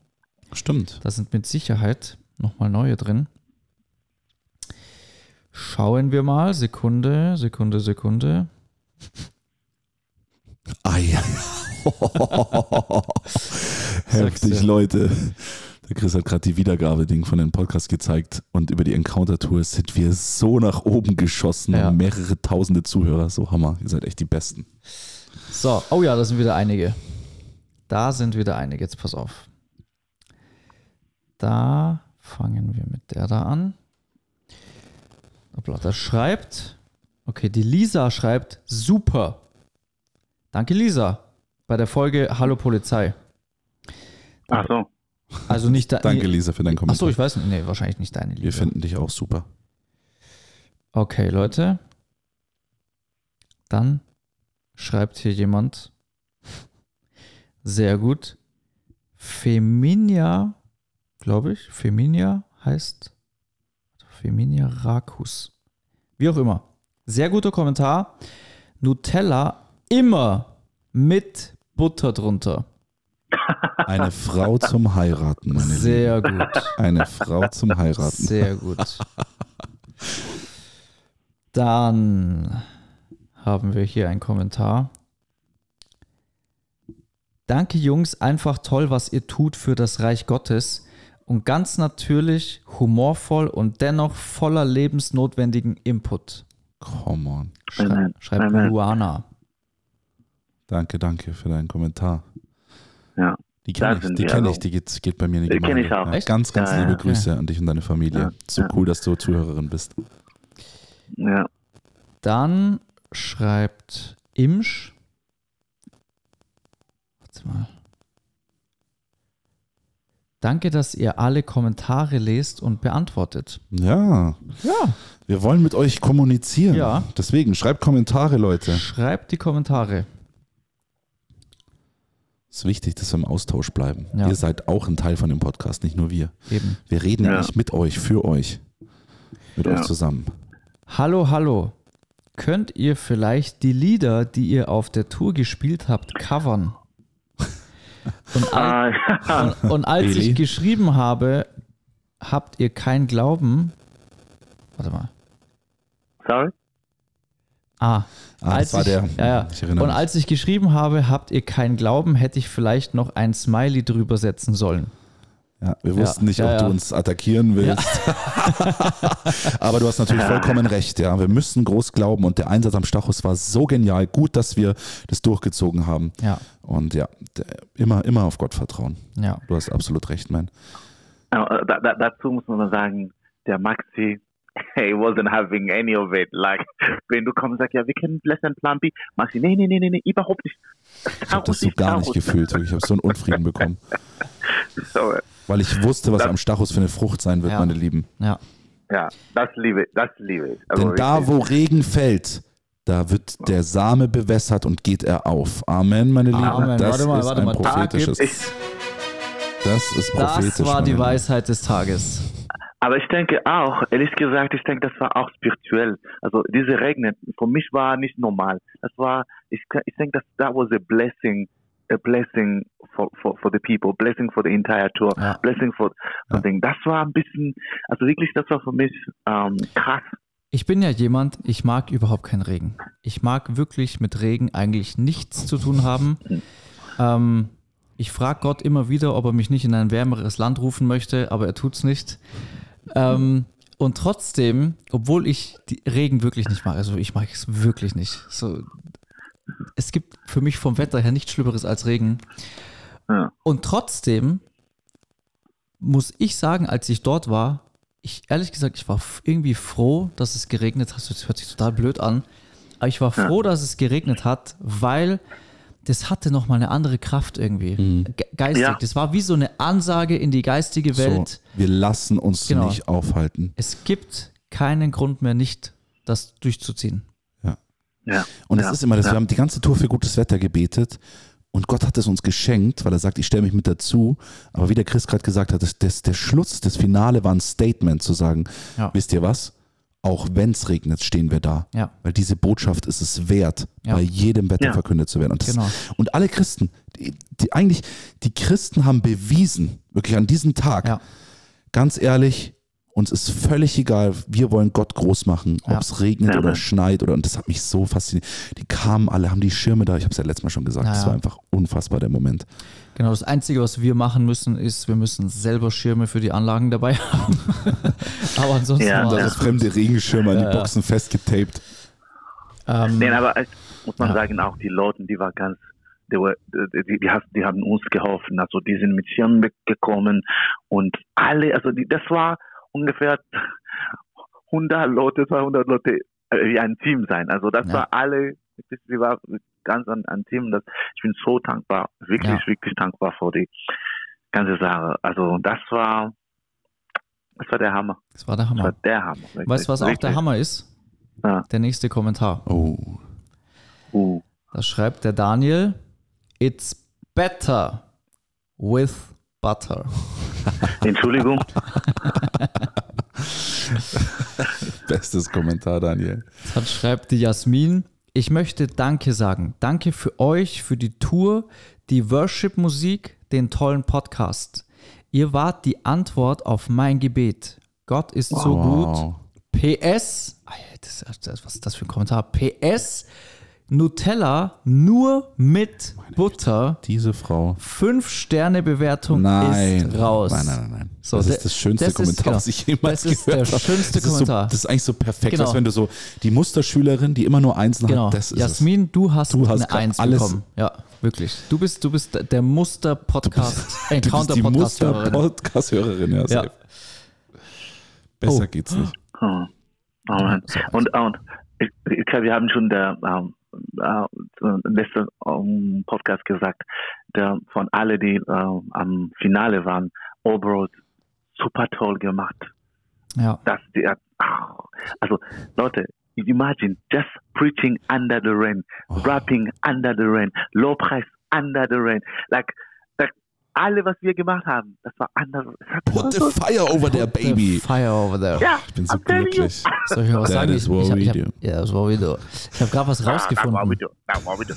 Stimmt. Da sind mit Sicherheit nochmal neue drin. Schauen wir mal. Sekunde, Sekunde, Sekunde. Ja. Heftig. Leute. Der Chris hat gerade die Wiedergabe-Ding von dem Podcast gezeigt und über die Encounter-Tour sind wir so nach oben geschossen. Ja. Haben mehrere tausende Zuhörer. So Hammer. Ihr seid echt die Besten. So, oh ja, da sind wieder einige. Da sind wieder einige. Jetzt pass auf. Da fangen wir mit der da an. Das schreibt. Okay, die Lisa schreibt super. Danke, Lisa. Bei der Folge Hallo Polizei. Ach so. Also nicht da. Danke, Lisa, für deinen Kommentar. Achso, ich weiß nicht. Nee, wahrscheinlich nicht deine Wir Lisa. finden dich auch super. Okay, Leute. Dann schreibt hier jemand. Sehr gut. Feminia, glaube ich. Feminia heißt. Feminia Rakus. Wie auch immer. Sehr guter Kommentar. Nutella immer mit Butter drunter. Eine Frau zum Heiraten, meine Lieben. Sehr gut. Eine Frau zum Heiraten. Sehr gut. Dann haben wir hier einen Kommentar. Danke Jungs, einfach toll, was ihr tut für das Reich Gottes und ganz natürlich humorvoll und dennoch voller lebensnotwendigen Input. Come on. Schrei Amen. schreibt Amen. Luana. Danke, danke für deinen Kommentar. Ja. Die kenne ich, die kenne ich, die geht, geht bei mir in die Die kenn Gemeinde. ich auch. Ja, Echt? ganz, ganz Ja, liebe ja. Grüße an dich und deine Familie. Ja, So ja. cool, dass du Zuhörerin bist. Ja. Dann schreibt Imsch. Warte mal. Danke, dass ihr alle Kommentare lest und beantwortet. Ja, Ja. wir wollen mit euch kommunizieren. Ja. Deswegen schreibt Kommentare, Leute. Schreibt die Kommentare. Es ist wichtig, dass wir im Austausch bleiben. Ja. Ihr seid auch ein Teil von dem Podcast, nicht nur wir. Eben. Wir reden ja, nicht mit euch, für euch. Mit Ja. euch zusammen. Hallo, hallo. Könnt ihr vielleicht die Lieder, die ihr auf der Tour gespielt habt, covern? Und, al Ah, und, und als Eli? ich geschrieben habe, habt ihr kein Glauben. Warte mal. sorry? Ah, Ah, als das war ich, der. Ja, ja. Ich erinnere Und mich. als ich geschrieben habe, habt ihr kein Glauben, hätte ich vielleicht noch ein Smiley drüber setzen sollen. Ja, wir wussten nicht, ja, ob ja. du uns attackieren willst. Aber du hast natürlich vollkommen recht, ja. Wir müssen groß glauben und der Einsatz am Stachus war so genial. Gut, dass wir das durchgezogen haben. Ja, Und ja, immer, immer auf Gott vertrauen. ja. Du hast absolut recht, man. Äh, da, da, dazu muss man sagen, der Maxi, he wasn't having any of it. Like, wenn du kommst und sagst, ja, wir kennen Lesson Plan B, Maxi, nee, nee, nee, nee, nee, überhaupt nicht. Ich habe das so gar nicht gefühlt. wirklich. Ich habe so einen Unfrieden bekommen. So, Weil ich wusste, was Ja. am Stachus für eine Frucht sein wird, Ja. meine Lieben. Ja, ja, das liebe ich, das liebe ich. Also Denn da, wo Regen fällt, da wird der Same bewässert und geht er auf. Amen, meine Lieben. Amen. Das Warte mal, ist warte ein mal. Da prophetisches. ich, Das ist prophetisch. das war die Lieben. Weisheit des Tages. Aber ich denke auch, ehrlich gesagt, ich denke, das war auch spirituell. Also diese Regnen, für mich war nicht normal. Das war, ich, ich denke, das that was a blessing, a blessing for, for, for the people, blessing for the entire tour, Ja. blessing for Ja. something. Das war ein bisschen, also wirklich, das war für mich ähm, krass. Ich bin ja jemand, ich mag überhaupt keinen Regen. Ich mag wirklich mit Regen eigentlich nichts zu tun haben. Ähm, ich frage Gott immer wieder, ob er mich nicht in ein wärmeres Land rufen möchte, aber er tut's nicht. Ähm, und trotzdem, obwohl ich die Regen wirklich nicht mag, also ich mag es wirklich nicht. So, es gibt für mich vom Wetter her nichts Schlimmeres als Regen. Ja. Und trotzdem muss ich sagen, als ich dort war, ich ehrlich gesagt, ich war irgendwie froh, dass es geregnet hat. Das hört sich total blöd an. Aber ich war froh, dass es geregnet hat, weil das hatte nochmal eine andere Kraft irgendwie. Ge geistig. Ja. Das war wie so eine Ansage in die geistige So, Welt. wir lassen uns Genau. nicht aufhalten. Es gibt keinen Grund mehr nicht, das durchzuziehen. Ja. Und ja. es ist immer das, ja. wir haben die ganze Tour für gutes Wetter gebetet und Gott hat es uns geschenkt, weil er sagt, ich stelle mich mit dazu. Aber wie der Chris gerade gesagt hat, das, das, der Schluss, das Finale war ein Statement zu sagen, Ja. wisst ihr was? Auch wenn es regnet, stehen wir da. Ja. Weil diese Botschaft ist es wert, Ja. bei jedem Wetter Ja. verkündet zu werden. Und, das, Genau. und alle Christen, die, die eigentlich, die Christen haben bewiesen, wirklich an diesem Tag, Ja. ganz ehrlich, uns ist völlig egal, wir wollen Gott groß machen, Ja. ob es regnet Ja. oder schneit oder und das hat mich so fasziniert. Die kamen alle, haben die Schirme da, ich habe es ja letztes Mal schon gesagt, Ja, das war einfach unfassbar der Moment. Genau, das Einzige, was wir machen müssen, ist, wir müssen selber Schirme für die Anlagen dabei haben. Aber ansonsten Ja, war ja. das fremde Regenschirme an die ja. Boxen festgetaped. ähm, Nee, aber es, muss man Ja. sagen, auch die Leute, die war ganz, die, die, die haben uns geholfen. Also die sind mit Schirmen weggekommen und alle, also die, das war ungefähr 100 Leute, 200 Leute, äh, wie ein Team sein. Also das Ja. war alle, sie war ganz ein, ein Team. Das, ich bin so dankbar, wirklich, Ja. wirklich dankbar für die ganze Sache. Also das war, das war der Hammer. das war der Das war Hammer. der Hammer. wirklich, Weißt du, was auch der wirklich. Hammer ist? Ja. Der nächste Kommentar. Oh. Uh. Da schreibt der Daniel, It's better with butter. Entschuldigung. Bestes Kommentar, Daniel. Dann schreibt die Jasmin, ich möchte Danke sagen. Danke für euch, für die Tour, die Worship-Musik, den tollen Podcast. Ihr wart die Antwort auf mein Gebet. Gott ist so Wow. gut. PS, das, das, was ist das für ein Kommentar? PS, Nutella nur mit Butter. Diese Frau. Fünf Sterne Bewertung Nein. ist raus. Nein, nein, nein, nein. So, das der- ist das schönste das ist- Kommentar, genau. was ich jemals Das ist gehört der habe. schönste das ist Kommentar. So, das ist eigentlich so perfekt, Genau. als wenn du so die Musterschülerin, die immer nur Einsen Genau. hat, das ist Jasmin, du hast Du hast eine Eins alles- bekommen. Ja, wirklich. Du bist, du bist der Muster-Podcast. Du bist die Encounter-Podcast-Hörerin. Muster-Podcast-Hörerin, ja, Ja. Besser Oh. geht's nicht. Oh, oh Mann. Und, und ich, ich glaube, wir haben schon der ähm, äh, letzte ähm, Podcast gesagt, der von alle, die äh, am Finale waren, Obrot super toll gemacht. Ja, Das, ah, also Leute, imagine just preaching under the rain, Oh. rapping under the rain, Lobpreis under the rain. Like alle, was wir gemacht haben, das war anders. Put the fire over there, baby. Fire over there. ja, Ich bin so glücklich. Soll ich mal was That sagen? is Ich, what ich, hab- we ich hab, do. ja, das war wieder. Ich habe gerade was Ah, That's what we rausgefunden. do. That's what we do.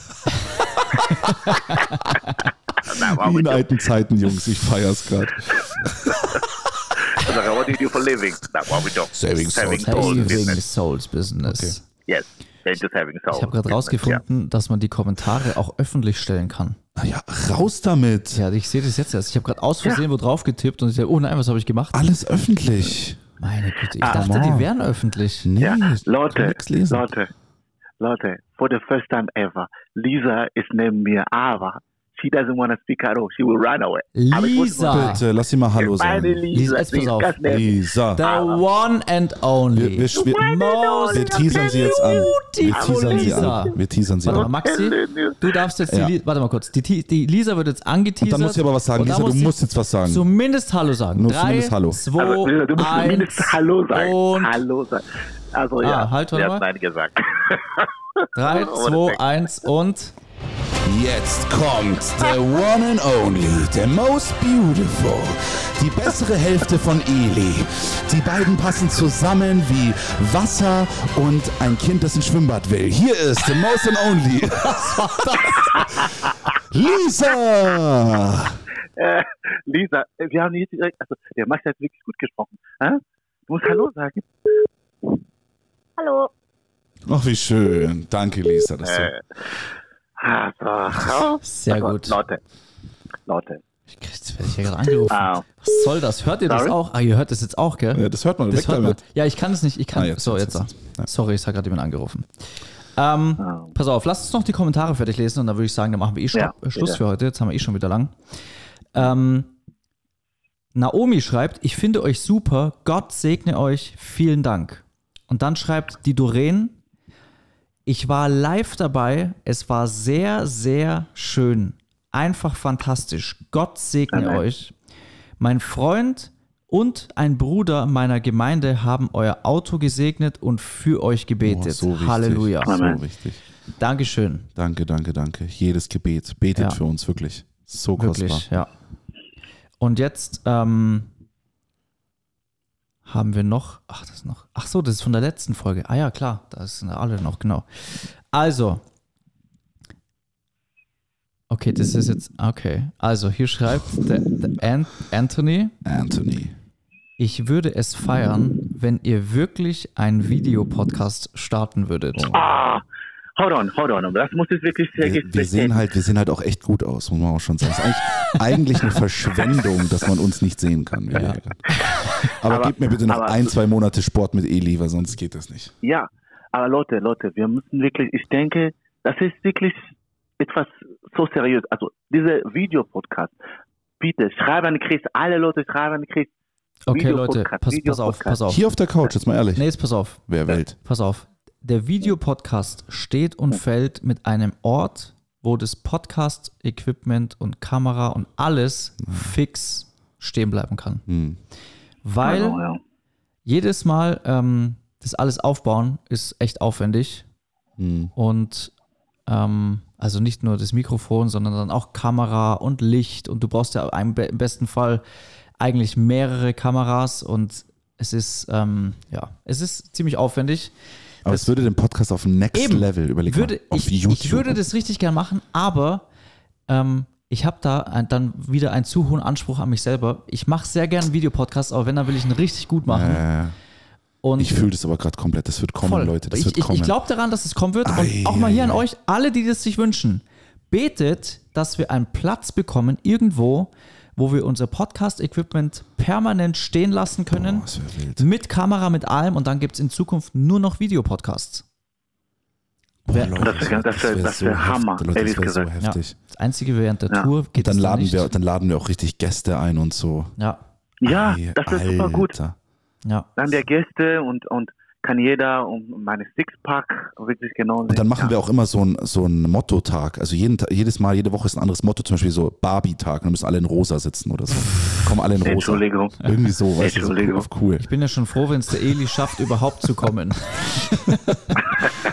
That's what Wie we in do. alten Zeiten, Jungs. Ich feier's gerade. Like, what do you do for living? That's what we do. Saving Saving souls. Saving business. Souls Business. Yes. They're just having souls. Ich habe gerade rausgefunden, dass man die Kommentare auch öffentlich stellen kann. Ah ja, raus damit. Ja, ich sehe das jetzt erst. Ich habe gerade aus Versehen wo drauf getippt und ich sage, oh nein, was habe ich gemacht? Alles öffentlich. Meine Güte, ich Ah, dachte, wow. die wären öffentlich. Nee, Ja, Leute. Leute, Leute, for the first time ever, Lisa is neben mir, aber she doesn't want to speak at all. She will run away. Lisa, Bitte, lass sie mal Hallo Meine sagen. Lisa, Lisa, jetzt pass ist auf. ganz nett. Lisa. the one and only. Wir, wir, wir, wir teasern sie jetzt an. Wir teasern sie an. Wir teasern sie Warte mal. Maxi, du darfst jetzt die, Ja. Li- warte mal kurz, die, die Lisa wird jetzt angeteasert. Und dann muss sie aber was sagen. Lisa, du musst jetzt was sagen. Zumindest Hallo sagen. Nur Drei, zumindest Hallo. zwei, Aber Lisa, du musst eins, mindestens Hallo sagen. und Hallo sagen. Also Ah, ja, halt, warte sie mal. hat Nein gesagt. drei, Ohne zwei, eins und Jetzt kommt the one and only, the most beautiful, die bessere Hälfte von Eli. Die beiden passen zusammen wie Wasser und ein Kind, das ins Schwimmbad will. Hier ist the most and only. Lisa! äh, Lisa, äh, wir haben jetzt direkt, also der Max hat wirklich gut gesprochen. Hä? Du musst Hallo sagen. Hallo. Ach, wie schön. Danke, Lisa. Das so. Äh, also, Sehr also, gut. Leute, Leute, Ich Jetzt werde ich ja gerade angerufen. ah, Was soll das? Hört ihr das Sorry? auch? Ah, ihr hört das jetzt auch, gell? Ja, das hört man. das hört man. Ja, ich kann es nicht. Ich kann. Ah, jetzt, so, jetzt, jetzt. Ja. Sorry, es hat gerade jemand angerufen. Ähm, ah. pass auf, lasst uns noch die Kommentare fertig lesen und dann würde ich sagen, dann machen wir eh Ja, äh, Schluss für heute. Jetzt haben wir eh schon wieder lang. Ähm, Naomi schreibt, ich finde euch super, Gott segne euch, vielen Dank. Und dann schreibt die Doreen, ich war live dabei, es war sehr, sehr schön, einfach fantastisch. Gott segne Amen. euch. Mein Freund und ein Bruder meiner Gemeinde haben euer Auto gesegnet und für euch Oh, gebetet. so wichtig. Halleluja. Amen. So wichtig. Dankeschön. Danke, danke, danke. Jedes Gebet betet Ja. für uns wirklich. So kostbar. Wirklich, ja. Und jetzt ähm, haben wir noch, ach, das ist noch, ach so, das ist von der letzten Folge. Ah ja, klar, da sind alle noch, genau. Also, okay, das ist jetzt, okay. Also, hier schreibt der, der An Anthony, Anthony. ich würde es feiern, wenn ihr wirklich einen Videopodcast starten würdet. ah, hold on, hold on, aber das muss ich wirklich sehr Wir, wir sehen halt, wir sehen halt auch echt gut aus, muss man auch schon sagen. Es ist eigentlich, eigentlich eine Verschwendung, dass man uns nicht sehen kann. gerade. Aber, Aber- gebt mir bitte noch aber- ein, zwei Monate Sport mit Eli, weil sonst geht das nicht. Ja, aber Leute, Leute, wir müssen wirklich, ich denke, das ist wirklich etwas so seriös. Also, diese Videopodcast, bitte, schreibe an Chris, alle Leute schreiben an Chris. Okay, Leute, pass, pass auf, pass auf. Hier auf der Couch, jetzt mal ehrlich. Nee, jetzt pass auf. Wer wählt? Pass auf. Der Videopodcast steht und fällt mit einem Ort, wo das Podcast-Equipment und Kamera und alles fix stehen bleiben kann. Hm. Weil Also, ja. jedes Mal ähm, das alles aufbauen ist echt aufwendig. Hm. Und ähm, also nicht nur das Mikrofon, sondern dann auch Kamera und Licht. Und du brauchst ja im be- im besten Fall eigentlich mehrere Kameras und es ist, ähm, ja, es ist ziemlich aufwendig. Aber es würde den Podcast auf Next Eben. Level überlegen. würde, auf ich, ich würde das richtig gern machen, aber ähm, ich habe da ein, dann wieder einen zu hohen Anspruch an mich selber. Ich mache sehr gern einen Videopodcast, aber wenn, dann will ich ihn richtig gut machen. äh, und ich fühle das aber gerade komplett. Das wird kommen, voll. Leute. Das ich wird ich, kommen. ich glaube daran, dass es kommen wird. Ei, und auch mal hier ei, an euch, alle, die das sich wünschen, betet, dass wir einen Platz bekommen irgendwo, wo wir unser Podcast-Equipment permanent stehen lassen können. Wäre wild. mit Kamera, mit allem und dann gibt es in Zukunft nur noch Videopodcasts. Boah, Leute, Das wär- das wär- wär das wär Hammer, heftig, Leute, ehrlich das wäre so gesagt. Ja. heftig. Das Einzige während der Ja. Tour geht dann es laden, nicht. wir, dann laden wir auch richtig Gäste ein und so. Ja, Ja, Ey, das ist super gut. Ja. Dann der Gäste und, und kann jeder um meine Sixpack wirklich genau sehen. Und dann machen ja. wir auch immer so einen so einen Motto-Tag. Also jeden, jedes Mal, jede Woche ist ein anderes Motto. Zum Beispiel so Barbie-Tag. Dann müssen alle in rosa sitzen oder so. Kommen alle in rosa. Entschuldigung. Irgendwie so, weißt du, so Entschuldigung. auf cool. Ich bin ja schon froh, wenn es der Eli schafft, überhaupt zu kommen.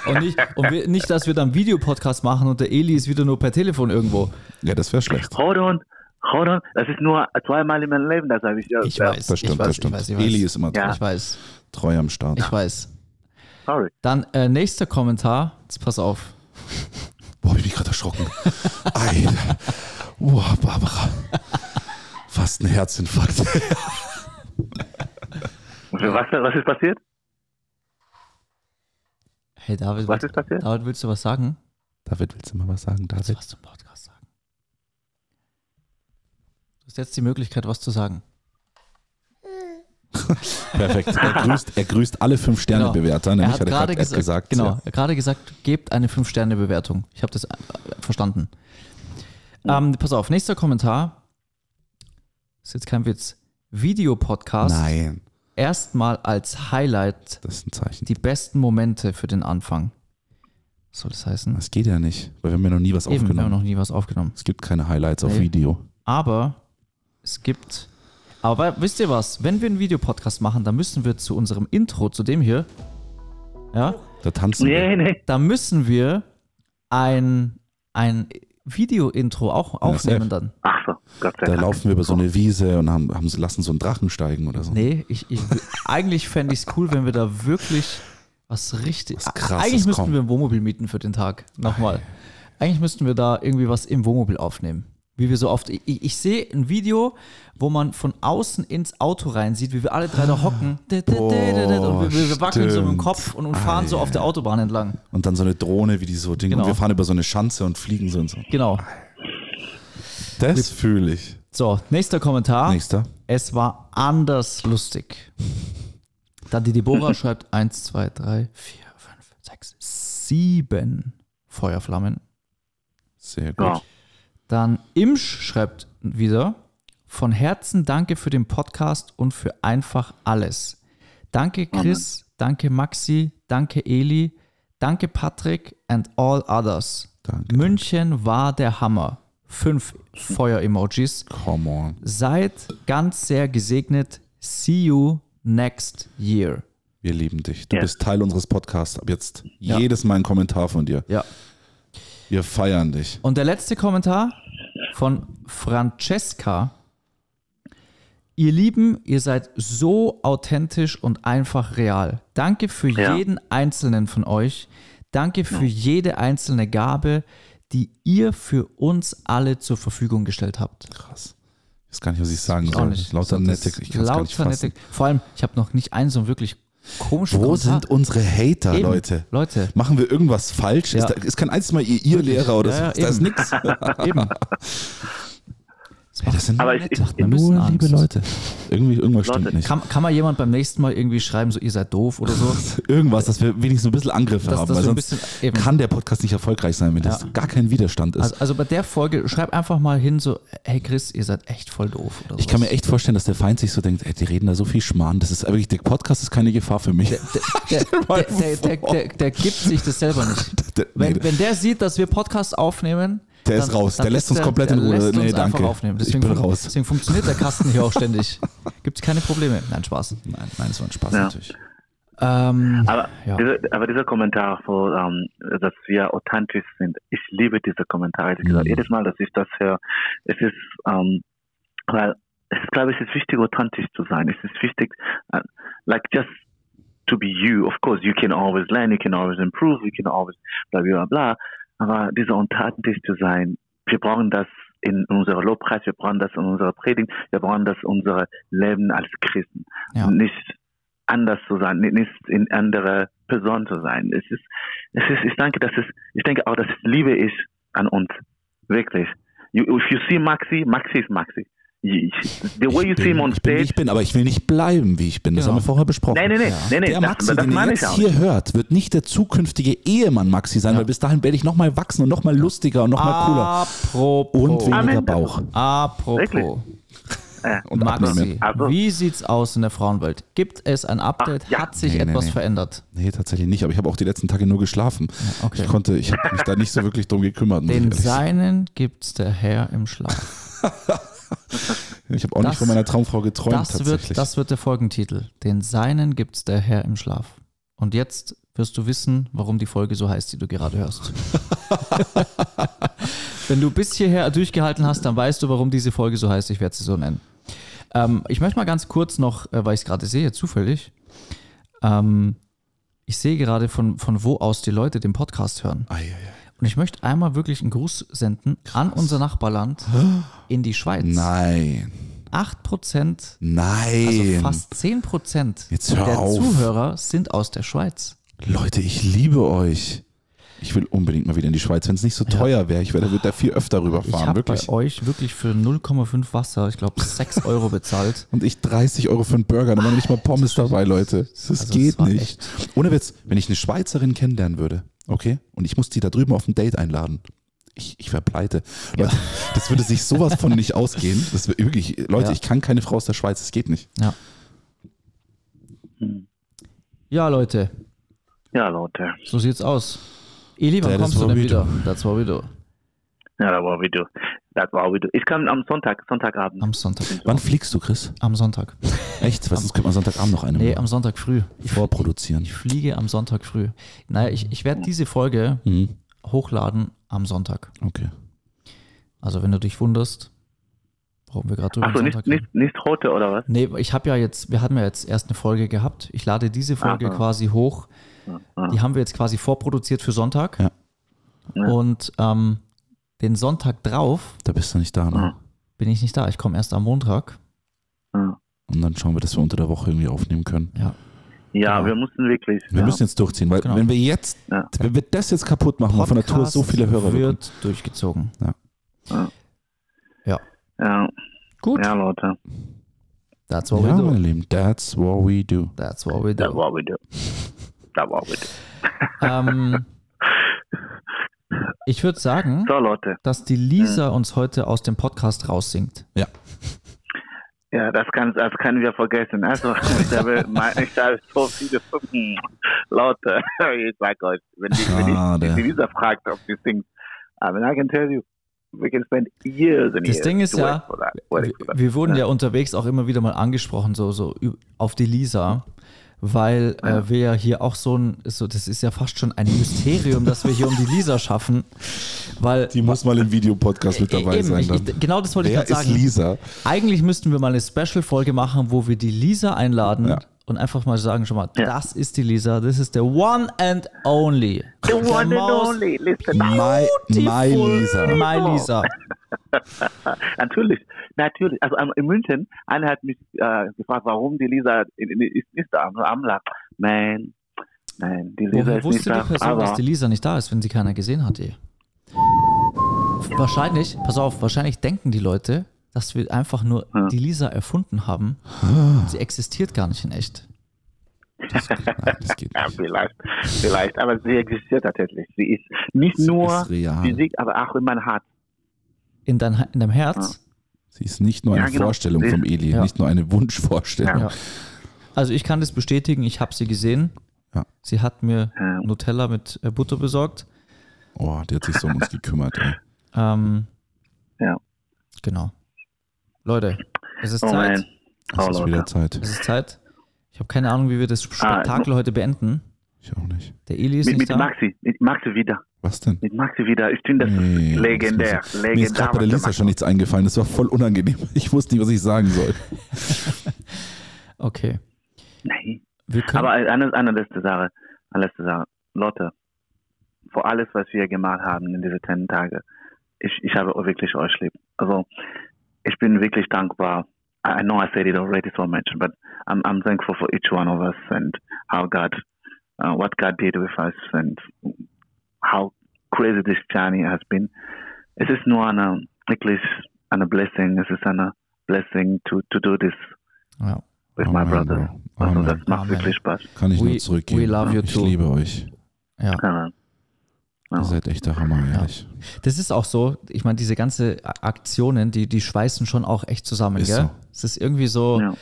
und nicht, und wir, nicht, dass wir dann Videopodcast machen und der Eli ist wieder nur per Telefon irgendwo. Ja, das wäre schlecht. Hold on, hold on. Das ist nur zweimal in meinem Leben, das habe ich ja. Ich weiß, Das stimmt, ich weiß, das stimmt. ich weiß, ich weiß. Eli ist immer Ja. Ich weiß, treu am Start. ich weiß. Sorry. Dann äh, nächster Kommentar. Jetzt pass auf. Boah, hab ich mich gerade erschrocken. Alter. Boah, Barbara. Fast ein Herzinfarkt. Was, was ist passiert? Hey David, Was ist passiert? David, willst du was sagen? David, willst du mal was sagen, Willst du David? was zum Podcast sagen? Du hast jetzt die Möglichkeit, was zu sagen. Perfekt. Er grüßt, er grüßt alle fünf Sterne Bewerter. er hat hat er gerade gesagt, gesagt. genau, ja. er gerade gesagt, gebt eine 5-Sterne-Bewertung. Ich habe das äh, verstanden. Ähm, pass auf, nächster Kommentar. Ist jetzt kein Witz. Videopodcast. Nein, Erstmal als Highlight das ist ein Zeichen. die besten Momente für den Anfang. Was soll das heißen? Das geht ja nicht, weil wir haben ja noch nie was Eben, wir haben aufgenommen. noch nie was aufgenommen. Es gibt keine Highlights auf. Video. Aber es gibt. Aber wisst ihr was? Wenn wir einen Videopodcast machen, dann müssen wir zu unserem Intro, zu dem hier, ja, Da tanzen wir. Nee, nee. da müssen wir ein, ein Video-Intro auch aufnehmen dann. Ach so, Gott sei Da Dank. laufen wir über so eine Wiese und haben, haben, lassen so einen Drachen steigen oder so. Nee, ich, ich, eigentlich fände ich es cool, wenn wir da wirklich was richtig. Was Krasses eigentlich müssten kommt. wir ein Wohnmobil mieten für den Tag. Nochmal. Eigentlich müssten wir da irgendwie was im Wohnmobil aufnehmen. Wie wir so oft. Ich, ich sehe ein Video, wo man von außen ins Auto rein sieht, wie wir alle drei da hocken. Und wir, wir, wackeln so mit dem stimmt. Kopf und, und fahren so auf der Autobahn entlang. Und dann so eine Drohne, wie die so Dinge. Genau. Und wir fahren über so eine Schanze und fliegen so und so. Genau. Das fühle ich. So, nächster Kommentar. Nächster. Es war anders lustig. Dann die Deborah schreibt 1, 2, 3, 4, 5, 6, 7 Feuerflammen. Sehr gut. Ja. Dann Imsch schreibt wieder, von Herzen danke für den Podcast und für einfach alles. Danke Chris, danke Maxi, danke Eli, danke Patrick and all others. Danke. München war der Hammer. Fünf Feuer-Emojis. Come on. Seid ganz sehr gesegnet. See you next year. Wir lieben dich. Du Ja. bist Teil unseres Podcasts. Ab jetzt Ja. jedes Mal ein Kommentar von dir. Ja. Wir feiern dich. Und der letzte Kommentar von Francesca. Ihr Lieben, ihr seid so authentisch und einfach real. Danke für Ja. jeden einzelnen von euch. Danke für jede einzelne Gabe, die ihr für uns alle zur Verfügung gestellt habt. Krass. Ich weiß gar nicht, was ich sagen soll. nicht. Lauter das- nette. Ich kann gar nicht lauter fassen. nette. Vor allem, ich habe noch nicht einen so wirklich komischen Wo Kommentar. sind unsere Hater, Eben. Leute? Leute, Machen wir irgendwas falsch? Ja. Ist, da, ist kein einziges Mal ihr, ihr Lehrer oder Ja, so? ja, da ist nichts. eben. Hey, das sind Aber nur, ich- nette, ich- nur Angst. liebe Leute. Irgendwie, irgendwas Leute, stimmt nicht. Kann, kann mal jemand beim nächsten Mal irgendwie schreiben, so ihr seid doof oder so? Irgendwas, dass wir wenigstens ein bisschen Angriffe Dass- haben. weil sonst bisschen- kann der Podcast nicht erfolgreich sein, wenn das Ja. gar kein Widerstand ist. Also, also bei der Folge, schreib einfach mal hin, so, hey Chris, ihr seid echt voll doof. Oder ich kann mir echt vorstellen, dass der Feind sich so denkt, ey, die reden da so viel Schmarrn. Das ist wirklich, der Podcast ist keine Gefahr für mich. Der, der, der, der, gibt sich das selber nicht. Wenn, nee, wenn der sieht, dass wir Podcasts aufnehmen, Der ist raus. Der lässt uns komplett in der Ruhe. lässt Nee, danke. Aufnehmen. Ich Deswegen, bin fun- raus. deswegen funktioniert der Kasten hier auch ständig. Gibt es keine Probleme. Nein, Spaß. Nein, nein, das war ein Spaß Ja. natürlich. Ähm, Aber, Ja. dieser, aber dieser Kommentar, wo, ähm, dass wir authentisch sind, ich liebe diese Kommentare. Mhm. Jedes Mal, dass ich das höre, es ist, ähm, weil es ist, glaube ich, es ist wichtig, authentisch zu sein. Es ist wichtig, uh, like just to be you. Of course, you can always learn, you can always improve, you can always bla bla bla. Aber diese authentisch zu sein, wir brauchen das in unserer Lobpreis, wir brauchen das in unserer Predigt, wir brauchen das in unserem Leben als Christen ja. nicht anders zu sein, nicht nicht in andere Person zu sein. Es ist, es ist, ich denke, das ist, ich denke auch, das liebe ich an uns. Wirklich. You, if you see Maxi, Maxi ist Maxi. The way you Ich see him bin, on ich bin, wie stage. ich bin, aber ich will nicht bleiben, wie ich bin. Das Genau. haben wir vorher besprochen. Nee, nee, nee, nee, nee, Der das, Maxi, das den ihr jetzt hier hört, wird nicht der zukünftige Ehemann Maxi sein, Ja. weil bis dahin werde ich nochmal wachsen und nochmal lustiger und nochmal cooler. Apropos. Und weniger Amen. Bauch. Apropos. Wirklich? und Maxi. Also- wie sieht's aus in der Frauenwelt? Gibt es ein Update? Ach, ja. Hat sich Nee, nee, etwas nee. verändert? Nee, tatsächlich nicht, aber ich habe auch die letzten Tage nur geschlafen. okay. Ich konnte, ich habe mich da nicht so wirklich drum gekümmert. Den. Seinen gibt's der Herr im Schlaf. Ich habe auch nicht Das- von meiner Traumfrau geträumt, Das tatsächlich. wird, das wird der Folgentitel. Den Seinen gibt's der Herr im Schlaf. Und jetzt wirst du wissen, warum die Folge so heißt, die du gerade hörst. Wenn du bis hierher durchgehalten hast, dann weißt du, warum diese Folge so heißt. Ich werde sie so nennen. Ähm, ich möchte mal ganz kurz noch, äh, weil ich es gerade sehe, zufällig. Ähm, ich sehe gerade, von, von wo aus die Leute den Podcast hören. Ei, ei, ei. Und ich möchte einmal wirklich einen Gruß senden an unser Nachbarland in die Schweiz. Nein, 8%, nein. also fast 10% Jetzt hör der auf. Zuhörer sind aus der Schweiz. Leute, ich liebe euch. Ich will unbedingt mal wieder in die Schweiz, wenn es nicht so teuer wäre. Ich würde da viel öfter Ich rüberfahren, habe bei euch wirklich für 0,5 Wasser, ich glaube 6 Euro bezahlt. Und ich 30 Euro für einen Burger, da waren nicht mal Pommes dabei, Leute. Das Also, geht nicht. echt- Ohne Witz, wenn ich eine Schweizerin kennenlernen würde, okay, und ich muss die da drüben auf ein Date einladen, ich, ich wäre pleite. Leute, das würde sich sowas von nicht ausgehen. Das wäre wirklich, Leute, Ja. ich kann keine Frau aus der Schweiz, das geht nicht. Ja. Ja, Leute, Ja, Leute. so sieht's aus. Eli, wann kommst du denn wieder? what we do. Ja, das war wie du. Das war wie du. Ich komme am Sonntag, Sonntagabend. Am Sonntag. Wann fliegst du, Chris? Am Sonntag. Echt? Was, sonst könnte man Sonntagabend noch eine Nee, machen. am Sonntag früh. Ich, vorproduzieren. ich fliege am Sonntag früh. Naja, ich, ich werde diese Folge Mhm. hochladen am Sonntag. Okay. Also wenn du dich wunderst, warum wir gerade drüber Achso, am nicht, Sonntag reden. nicht, nicht heute oder was? Nee, ich habe ja jetzt, wir hatten ja jetzt erst eine Folge gehabt. Ich lade diese Folge Aha. quasi hoch. Die haben wir jetzt quasi vorproduziert für Sonntag. Ja. Ja. Und ähm, den Sonntag drauf Da bist du nicht da, ne? Bin ich nicht da. Ich komme erst am Montag. Ja, Und dann schauen wir, dass wir unter der Woche irgendwie aufnehmen können. Ja. ja Genau. wir mussten wirklich. Wir ja. müssen jetzt durchziehen, weil Genau. wenn wir jetzt, Ja. wenn wir das jetzt kaputt machen und von der Tour so viele Hörer bekommen, wird durchgezogen. Ja, Gut. ja, Leute. That's what Ja, we do. meine Lieben, that's what we do. That's what we Das do. war wie du. Das war wie du. ähm, ich würde sagen, So, Leute. dass die Lisa uns heute aus dem Podcast raussingt. Ja. Ja, das, kann, das können wir vergessen. Also, ich habe, mein- ich habe so viele hm, Leute. Ich sag euch, wenn die, wenn die, die Lisa fragt, ob sie singt, I mean, I can tell you, we can spend years and Das years Ding ist ja, Wir, wir wurden ja. unterwegs auch immer wieder mal angesprochen, so, so auf die Lisa, weil äh, wir ja hier auch so ein, so, das ist ja fast schon ein Mysterium, dass wir hier um die Lisa schaffen, weil Die muss mal im Videopodcast mit dabei eben, sein. ich, genau das wollte Wer ich gerade ist sagen. Lisa? Eigentlich müssten wir mal eine Special-Folge machen, wo wir die Lisa einladen Ja. und einfach mal sagen schon mal, Ja. das ist die Lisa, this is the one and only. The one and most only, listen. My, my Lisa. My Lisa. Natürlich, natürlich. Also ähm, in München, einer hat mich äh, gefragt, warum die Lisa in, in, ist nicht da am Amla. Nein, nein, die Lisa Woher ist wusste nicht die da. Person, aber dass die Lisa nicht da ist, wenn sie keiner gesehen hat? eh? Wahrscheinlich, pass auf, wahrscheinlich denken die Leute, dass wir einfach nur Ja. die Lisa erfunden haben. Und sie existiert gar nicht in echt. Nein, das geht ja, vielleicht, vielleicht, aber sie existiert tatsächlich. Sie ist nicht Sie nur ist. Physik, aber auch in meinem Herz. In, dein, in deinem Herz. Sie ist nicht nur eine Ja, genau. Vorstellung vom Eli, Ja. nicht nur eine Wunschvorstellung. Ja. Also ich kann das bestätigen, ich habe sie gesehen. Ja. Sie hat mir Ja. Nutella mit äh, Butter besorgt. Oh, die hat sich so um uns gekümmert. Ey. Ähm, Ja. Genau. Leute, es ist Oh Zeit. man. Es Oh, ist Leute. wieder Zeit. Es ist Zeit. Ich habe keine Ahnung, wie wir das Spektakel heute beenden. Ich auch nicht. Der Eli ist Mit, nicht mit da. Maxi, mit Maxi wieder. Was denn? Mit Maxi wieder. Ich finde das Nee, legendär. das legendär. Mir ist gerade bei der Lisa schon nichts eingefallen. Das war voll unangenehm. Ich wusste nicht, was ich sagen soll. Okay. Nein. Aber eine, eine letzte Sache, eine letzte Sache. Leute, vor alles, was wir gemacht haben in diese zehn Tage, ich, ich habe wirklich euch lieb. Also, ich bin wirklich dankbar. I I know I said it already so much, but I'm, I'm thankful for each one of us and how God, uh, what God did with us and how crazy this journey has been. Es ist nur eine, wirklich eine Blessing. Es ist eine Blessing to, to do this ja. with my Amen, brothers. Bro. Also, Amen. das macht Amen. wirklich Spaß. Kann ich We- nur zurückgeben. we love you ich too. liebe euch. ja. Ja. Ihr seid echt der Hammer, ehrlich. Das ist auch so, ich meine, diese ganze Aktionen, die, die schweißen schon auch echt zusammen, Ist gell? so. Es ist irgendwie so, Ja.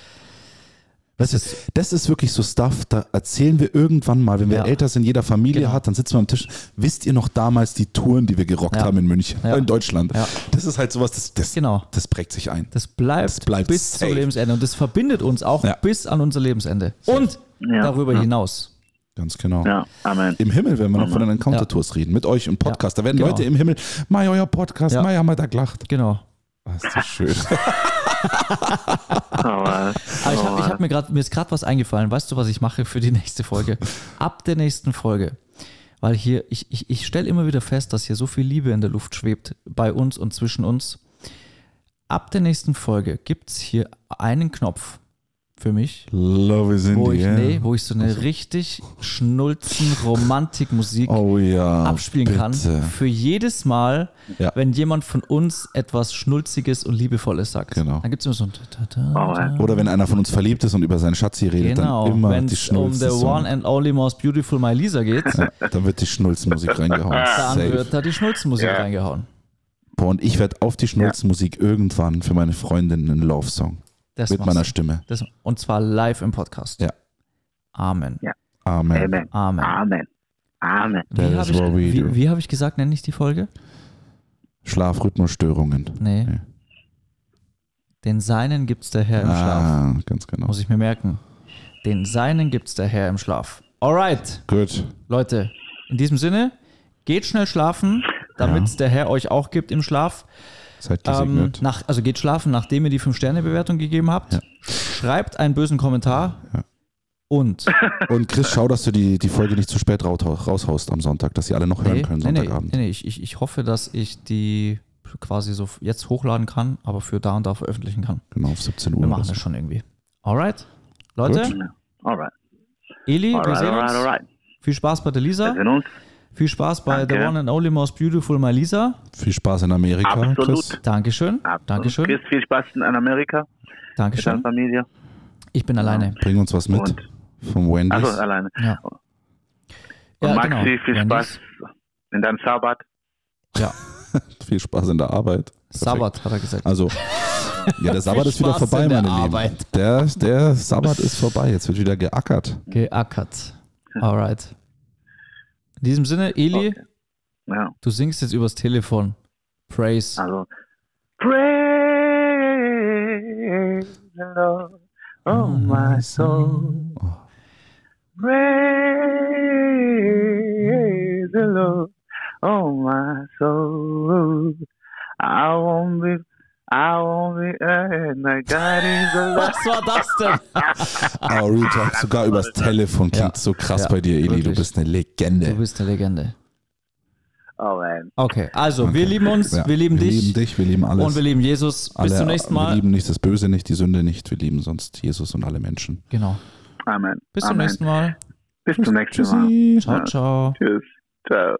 Das ist, das ist wirklich so Stuff, da erzählen wir irgendwann mal, wenn wir Ja. älter sind, jeder Familie Genau. hat, dann sitzen wir am Tisch. Wisst ihr noch damals die Touren, die wir gerockt Ja. haben in München, Ja. in Deutschland? Ja. Das ist halt sowas, das, das, Genau. das prägt sich ein. das bleibt, Das bleibt bis safe. zum Lebensende und das verbindet uns auch Ja. bis an unser Lebensende. Und Ja. darüber Ja. hinaus. Ganz genau. Ja, Amen. Im Himmel werden wir noch von den Encounter-Tours reden, mit euch im Podcast. Da werden Genau. Leute im Himmel, Mai, euer Podcast, Ja. Mai, haben wir da gelacht. Genau. Das ist so schön. Aber, Aber ich habe ich hab mir gerade, mir ist gerade was eingefallen. Weißt du, was ich mache für die nächste Folge? Ab der nächsten Folge. Weil hier, ich, ich, ich stelle immer wieder fest, dass hier so viel Liebe in der Luft schwebt bei uns und zwischen uns. Ab der nächsten Folge gibt es hier einen Knopf für mich, Love is in wo the ich, air. nee, wo ich so eine richtig schnulzen Romantikmusik Oh ja. abspielen bitte. kann. Für jedes Mal, Ja. wenn jemand von uns etwas Schnulziges und Liebevolles sagt. Genau. Dann gibt es immer so ein Ta- ta- ta- Oder wenn einer von uns verliebt ist und über seinen Schatzi redet, Genau, dann immer wenn die es um the one and only most beautiful My Lisa geht, ja, dann wird die Schnulzenmusik reingehauen. dann Safe. wird da die Schnulzenmusik reingehauen. Boah, und ich werde auf die Schnulzenmusik irgendwann für meine Freundin einen Love-Song Das mit meiner du. Stimme. Das, und zwar live im Podcast. Ja. Amen. Ja. Amen. Amen. Amen. Amen. Amen. Wie habe ich, wie, wie hab ich gesagt, nenne ich die Folge? Schlafrhythmusstörungen. Nee. Nee. Den Seinen gibt's der Herr im Schlaf. Ah, ganz genau. Muss ich mir merken. Den Seinen gibt's der Herr im Schlaf. Alright, Gut. Leute. In diesem Sinne, geht schnell schlafen, damit es der Herr euch auch gibt im Schlaf. Seid Ähm, gesegnet. nach, also geht schlafen, nachdem ihr die 5-Sterne-Bewertung gegeben habt. Ja. Schreibt einen bösen Kommentar. Ja. Und und Chris, schau, dass du die, die Folge nicht zu spät raus- raushaust am Sonntag, dass sie alle noch hören nee, können nee, nee, Sonntagabend. nee, nee, ich, ich, ich hoffe, dass ich die quasi so jetzt hochladen kann, aber für da und da veröffentlichen kann. Genau, auf 17 Uhr. Wir machen das schon irgendwie. Alright? Leute, Gut. Alright. Eli, wir Alright, sehen alright, uns. alright. Viel Spaß bei der Wir Lisa. sehen uns. Viel Spaß bei Danke. The One and Only Most Beautiful My Lisa. Viel Spaß in Amerika, Absolut. Chris. Dankeschön. Absolut. Dankeschön. Chris, viel Spaß in Amerika mit Dankeschön. Familie. Ich bin alleine. Bring uns was mit Und vom Wendy's. also alleine. Ja. Und Ja, Maxi, genau. viel Wendy's. Spaß in deinem Sabbat. Ja, Viel Spaß in der Arbeit. Perfekt. Sabbat, hat er gesagt. Also, ja, der Sabbat ist wieder vorbei, meine Lieben. Arbeit. Der, der Sabbat ist vorbei. Jetzt wird wieder geackert. Geackert. Alright. In diesem Sinne, Eli, Okay. Ja, du singst jetzt übers Telefon. Praise. also. Praise the Lord, oh my soul. Praise the Lord, oh my soul. I won't be, I alive. Was war das denn? Oh, Real Talk, sogar übers Telefon klingt Ja. so krass Ja, bei dir, Eli. Du wirklich. bist eine Du Legende. bist eine Legende. Oh man. Okay, also wir Okay. lieben uns, Ja, wir lieben wir dich lieben dich, wir lieben alles. und wir lieben Jesus. Bis alle, zum nächsten Wir Mal. lieben nicht das Böse, nicht die Sünde, nicht. Wir lieben sonst Jesus und alle Menschen. Genau. Amen. Bis zum Amen. nächsten Mal. Bis zum nächsten Mal. Tschüssi. Ciao, ciao. Tschüss. Ciao.